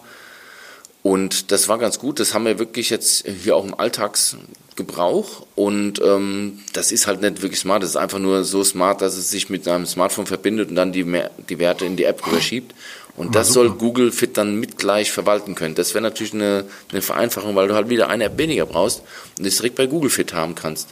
[SPEAKER 2] Und das war ganz gut. Das haben wir wirklich jetzt hier auch im Alltags Gebrauch und ähm, das ist halt nicht wirklich smart. Das ist einfach nur so smart, dass es sich mit einem Smartphone verbindet und dann die, die Werte in die App überschiebt. Und das soll Google Fit dann mit gleich verwalten können. Das wäre natürlich eine, eine Vereinfachung, weil du halt wieder eine App weniger brauchst und das direkt bei Google Fit haben kannst.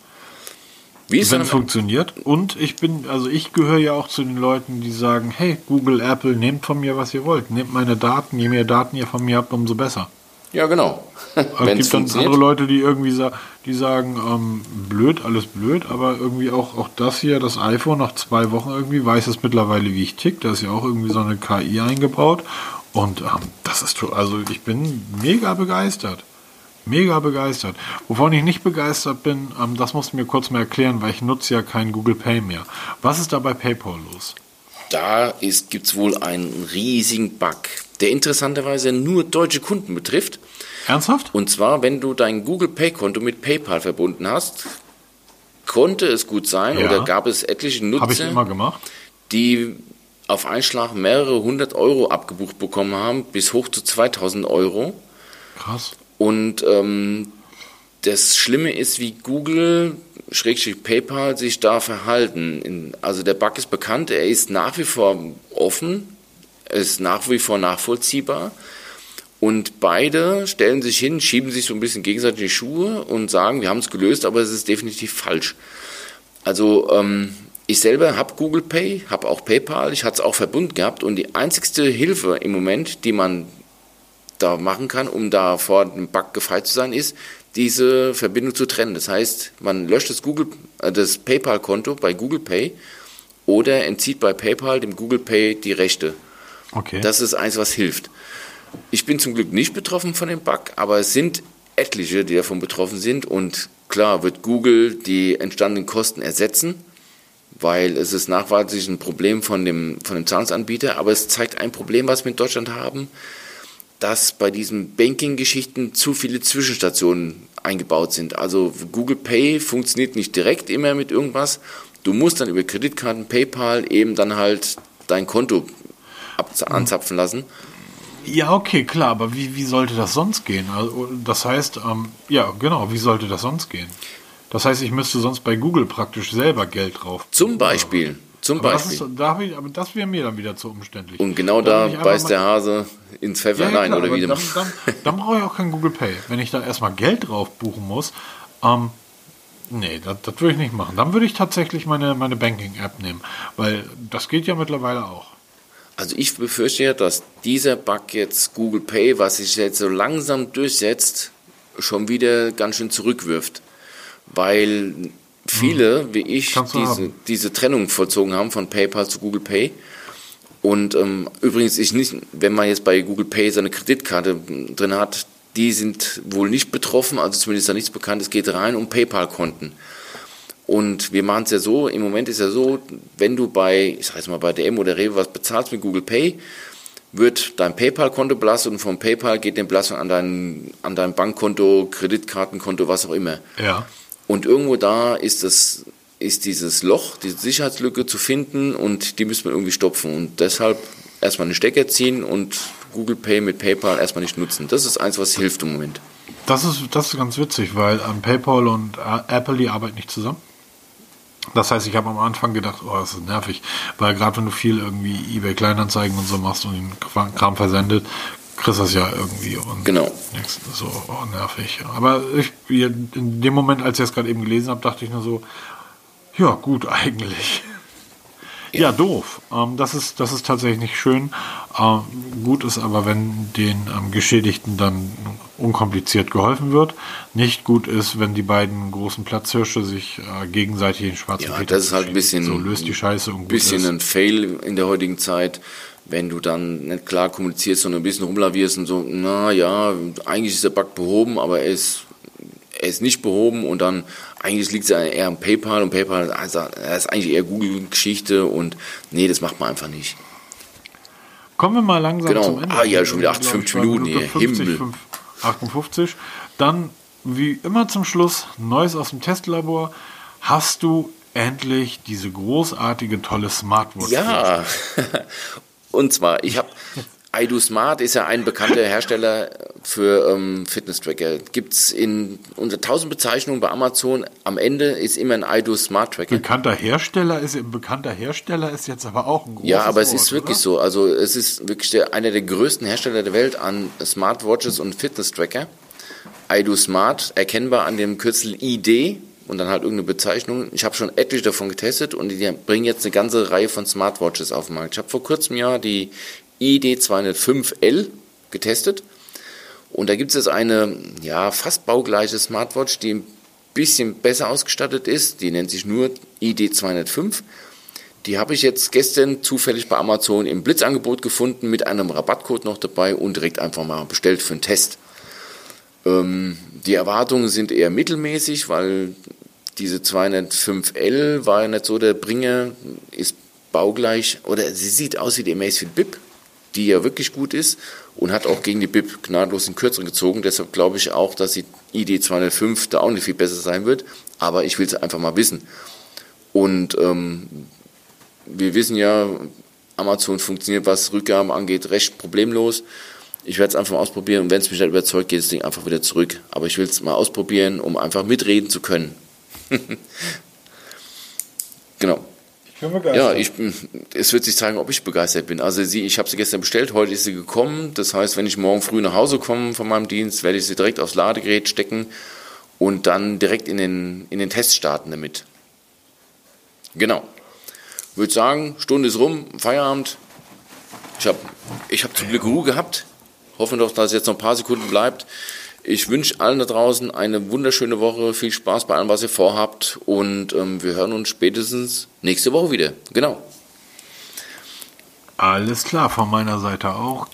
[SPEAKER 1] Wie es Wenn es funktioniert. Und ich bin, also ich gehöre ja auch zu den Leuten, die sagen, hey, Google, Apple, nehmt von mir, was ihr wollt. Nehmt meine Daten, je mehr Daten ihr von mir habt, umso besser.
[SPEAKER 2] Ja, genau.
[SPEAKER 1] es gibt dann andere Leute, die irgendwie sa die sagen, ähm, blöd, alles blöd, aber irgendwie auch, auch das hier, das iPhone nach zwei Wochen irgendwie weiß es mittlerweile, wie ich tick. Da ist ja auch irgendwie so eine KI eingebaut. Und ähm, das ist, also ich bin mega begeistert. Mega begeistert. Wovon ich nicht begeistert bin, ähm, das musst du mir kurz mal erklären, weil ich nutze ja kein Google Pay mehr. Was ist da bei PayPal los?
[SPEAKER 2] da gibt es wohl einen riesigen Bug, der interessanterweise nur deutsche Kunden betrifft.
[SPEAKER 1] Ernsthaft?
[SPEAKER 2] Und zwar, wenn du dein Google Pay-Konto mit PayPal verbunden hast, konnte es gut sein
[SPEAKER 1] Ja.
[SPEAKER 2] oder gab es etliche Nutzer, die auf einen Schlag mehrere hundert Euro abgebucht bekommen haben, bis hoch zu 2000 Euro.
[SPEAKER 1] Krass.
[SPEAKER 2] Und ähm, das Schlimme ist, wie Google, Schrägstrich PayPal, sich da verhalten. Also der Bug ist bekannt, er ist nach wie vor offen, ist nach wie vor nachvollziehbar. Und beide stellen sich hin, schieben sich so ein bisschen gegenseitig die Schuhe und sagen, wir haben es gelöst, aber es ist definitiv falsch. Also ähm, ich selber habe Google Pay, habe auch PayPal, ich hatte es auch verbunden gehabt und die einzigste Hilfe im Moment, die man da machen kann, um da vor dem Bug gefeit zu sein, ist, diese Verbindung zu trennen. Das heißt, man löscht das, Google, äh, das PayPal-Konto bei Google Pay oder entzieht bei PayPal dem Google Pay die Rechte.
[SPEAKER 1] Okay.
[SPEAKER 2] Das ist eins, was hilft. Ich bin zum Glück nicht betroffen von dem Bug, aber es sind etliche, die davon betroffen sind. Und klar wird Google die entstandenen Kosten ersetzen, weil es ist nachweislich ein Problem von dem, von dem Zahlungsanbieter. Aber es zeigt ein Problem, was wir in Deutschland haben, dass bei diesen Banking-Geschichten zu viele Zwischenstationen eingebaut sind. Also Google Pay funktioniert nicht direkt immer mit irgendwas. Du musst dann über Kreditkarten, PayPal eben dann halt dein Konto anzapfen lassen.
[SPEAKER 1] Ja, okay, klar, aber wie, wie sollte das sonst gehen? Also, das heißt, ähm, ja, genau, wie sollte das sonst gehen? Das heißt, ich müsste sonst bei Google praktisch selber Geld drauf.
[SPEAKER 2] Zum Beispiel. Zum
[SPEAKER 1] Aber das,
[SPEAKER 2] Beispiel.
[SPEAKER 1] ist, da hab ich, aber das wäre mir dann wieder zu umständlich.
[SPEAKER 2] Und genau
[SPEAKER 1] Da
[SPEAKER 2] da beißt der Hase ins Pfeffer
[SPEAKER 1] Ja, ja,
[SPEAKER 2] rein,
[SPEAKER 1] klar,
[SPEAKER 2] oder wie
[SPEAKER 1] dann, dann, dann brauche ich auch kein Google Pay. Wenn ich da erstmal Geld drauf buchen muss, ähm, nee, das, das würde ich nicht machen. Dann würde ich tatsächlich meine, meine Banking-App nehmen, weil das geht ja mittlerweile auch.
[SPEAKER 2] Also ich befürchte ja, dass dieser Bug jetzt Google Pay, was sich jetzt so langsam durchsetzt, schon wieder ganz schön zurückwirft. Weil viele, wie ich,
[SPEAKER 1] Hm. Kannst du
[SPEAKER 2] diese, diese Trennung vollzogen haben von PayPal zu Google Pay. Und ähm, übrigens, ich nicht, wenn man jetzt bei Google Pay seine Kreditkarte drin hat, die sind wohl nicht betroffen, also zumindest ist da nichts bekannt. Es geht rein um PayPal-Konten. Und wir machen es ja so, im Moment ist ja so, wenn du bei, ich sag jetzt mal bei DM oder Rewe was bezahlst mit Google Pay, wird dein PayPal-Konto belastet und vom PayPal geht die Belastung an dein, an dein Bankkonto, Kreditkartenkonto, was auch immer.
[SPEAKER 1] Ja.
[SPEAKER 2] Und irgendwo da ist das, ist dieses Loch, diese Sicherheitslücke zu finden und die müssen wir irgendwie stopfen. Und deshalb erstmal einen Stecker ziehen und Google Pay mit PayPal erstmal nicht nutzen. Das ist eins, was hilft im Moment.
[SPEAKER 1] Das ist, das ist ganz witzig, weil ähm, PayPal und äh, Apple, die arbeiten nicht zusammen. Das heißt, ich habe am Anfang gedacht, oh, das ist nervig, weil gerade wenn du viel irgendwie eBay Kleinanzeigen und so machst und den Kram- versendet, kriegst du das ja irgendwie und
[SPEAKER 2] Genau.
[SPEAKER 1] nix, so oh, nervig. Aber ich, in dem Moment, als ich das gerade eben gelesen habe, dachte ich nur so, ja gut [laughs] eigentlich. Ja, doof. Ähm, das, ist, das ist tatsächlich nicht schön. Gut ist aber, wenn den ähm, Geschädigten dann unkompliziert geholfen wird. Nicht gut ist, wenn die beiden großen Platzhirsche sich äh, gegenseitig in schwarzen
[SPEAKER 2] Ja,
[SPEAKER 1] Peter
[SPEAKER 2] das ist halt ein bisschen,
[SPEAKER 1] So löst die Scheiße und
[SPEAKER 2] bisschen
[SPEAKER 1] ist.
[SPEAKER 2] ein Fail in der heutigen Zeit, wenn du dann nicht klar kommunizierst, sondern ein bisschen rumlavierst und so, na ja, eigentlich ist der Bug behoben, aber er ist, er ist nicht behoben und dann eigentlich liegt es eher am PayPal und PayPal also, das ist eigentlich eher Google-Geschichte und nee, das macht man einfach nicht.
[SPEAKER 1] Kommen wir mal langsam
[SPEAKER 2] Genau.
[SPEAKER 1] zum Ende.
[SPEAKER 2] Ah, ja, schon wieder
[SPEAKER 1] Wir sind,
[SPEAKER 2] 58
[SPEAKER 1] glaub ich, bei
[SPEAKER 2] Minuten
[SPEAKER 1] Minute
[SPEAKER 2] hier.
[SPEAKER 1] 50,
[SPEAKER 2] Himmel.
[SPEAKER 1] 5, 58. Dann, wie immer zum Schluss, Neues aus dem Testlabor. Hast du endlich diese großartige, tolle Smartwatch?
[SPEAKER 2] Ja, [laughs] und zwar, ich habe [laughs] iDo Smart ist ja ein bekannter Hersteller für ähm, Fitness-Tracker. Gibt es in unter 1000 Bezeichnungen bei Amazon. Am Ende ist immer ein iDo Smart Tracker.
[SPEAKER 1] Bekannter Hersteller ist ein bekannter Hersteller ist jetzt aber auch ein großes
[SPEAKER 2] Ja, aber es
[SPEAKER 1] Wort,
[SPEAKER 2] ist wirklich
[SPEAKER 1] oder?
[SPEAKER 2] so. Also es ist wirklich der, einer der größten Hersteller der Welt an Smartwatches und Fitness-Tracker. iDo Smart, erkennbar an dem Kürzel ID und dann halt irgendeine Bezeichnung. Ich habe schon etliche davon getestet und die bringen jetzt eine ganze Reihe von Smartwatches auf den Markt. Ich habe vor kurzem ja die ID 205L getestet und da gibt es jetzt eine ja, fast baugleiche Smartwatch, die ein bisschen besser ausgestattet ist. Die nennt sich nur ID 205. Die habe ich jetzt gestern zufällig bei Amazon im Blitzangebot gefunden mit einem Rabattcode noch dabei und direkt einfach mal bestellt für einen Test. Ähm, die Erwartungen sind eher mittelmäßig, weil diese 205L war ja nicht so der Bringer, ist baugleich, oder sie sieht aus wie die Amazfit Bip, die ja wirklich gut ist und hat auch gegen die Bip gnadlos den Kürzeren gezogen. Deshalb glaube ich auch, dass die ID 205 da auch nicht viel besser sein wird. Aber ich will es einfach mal wissen. Und ähm, wir wissen ja, Amazon funktioniert, was Rückgaben angeht, recht problemlos. Ich werde es einfach mal ausprobieren und wenn es mich nicht überzeugt, geht das Ding einfach wieder zurück. Aber ich will es mal ausprobieren, um einfach mitreden zu können. [laughs] genau. Bin. Ja, ich, es wird sich zeigen, ob ich begeistert bin. Also sie, ich habe sie gestern bestellt, heute ist sie gekommen. Das heißt, wenn ich morgen früh nach Hause komme von meinem Dienst, werde ich sie direkt aufs Ladegerät stecken und dann direkt in den, in den Test starten damit. Genau. Würde sagen, Stunde ist rum, Feierabend. Ich habe ich hab zum Glück Ruhe gehabt. Hoffe doch, dass es jetzt noch ein paar Sekunden bleibt. Ich wünsche allen da draußen eine wunderschöne Woche, viel Spaß bei allem, was ihr vorhabt und ähm, wir hören uns spätestens nächste Woche wieder. Genau.
[SPEAKER 1] Alles klar, von meiner Seite auch.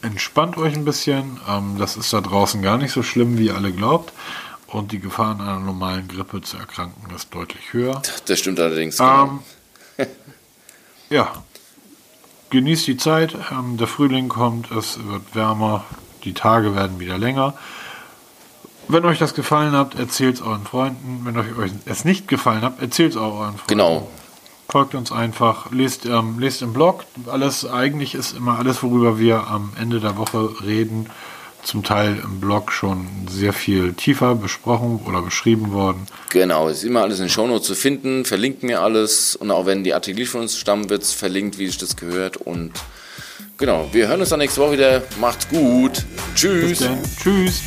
[SPEAKER 1] Entspannt euch ein bisschen. Ähm, das ist da draußen gar nicht so schlimm, wie ihr alle glaubt. Und die Gefahr an einer normalen Grippe zu erkranken ist deutlich höher.
[SPEAKER 2] Das stimmt allerdings. Genau.
[SPEAKER 1] Ähm, [laughs] ja, genießt die Zeit. Ähm, der Frühling kommt, es wird wärmer, die Tage werden wieder länger. Wenn euch das gefallen hat, erzählt es euren Freunden. Wenn euch es nicht gefallen hat, erzählt es auch euren Freunden.
[SPEAKER 2] Genau.
[SPEAKER 1] Folgt uns einfach, lest, ähm, lest im Blog. Alles, eigentlich ist immer alles, worüber wir am Ende der Woche reden, zum Teil im Blog schon sehr viel tiefer besprochen oder beschrieben worden.
[SPEAKER 2] Genau, ist immer alles in den Shownotes zu finden, verlinken wir alles und auch wenn die Artikel von uns stammen, wird es verlinkt, wie sich das gehört und genau, wir hören uns dann nächste Woche wieder. Macht's gut. Tschüss.
[SPEAKER 1] Tschüss.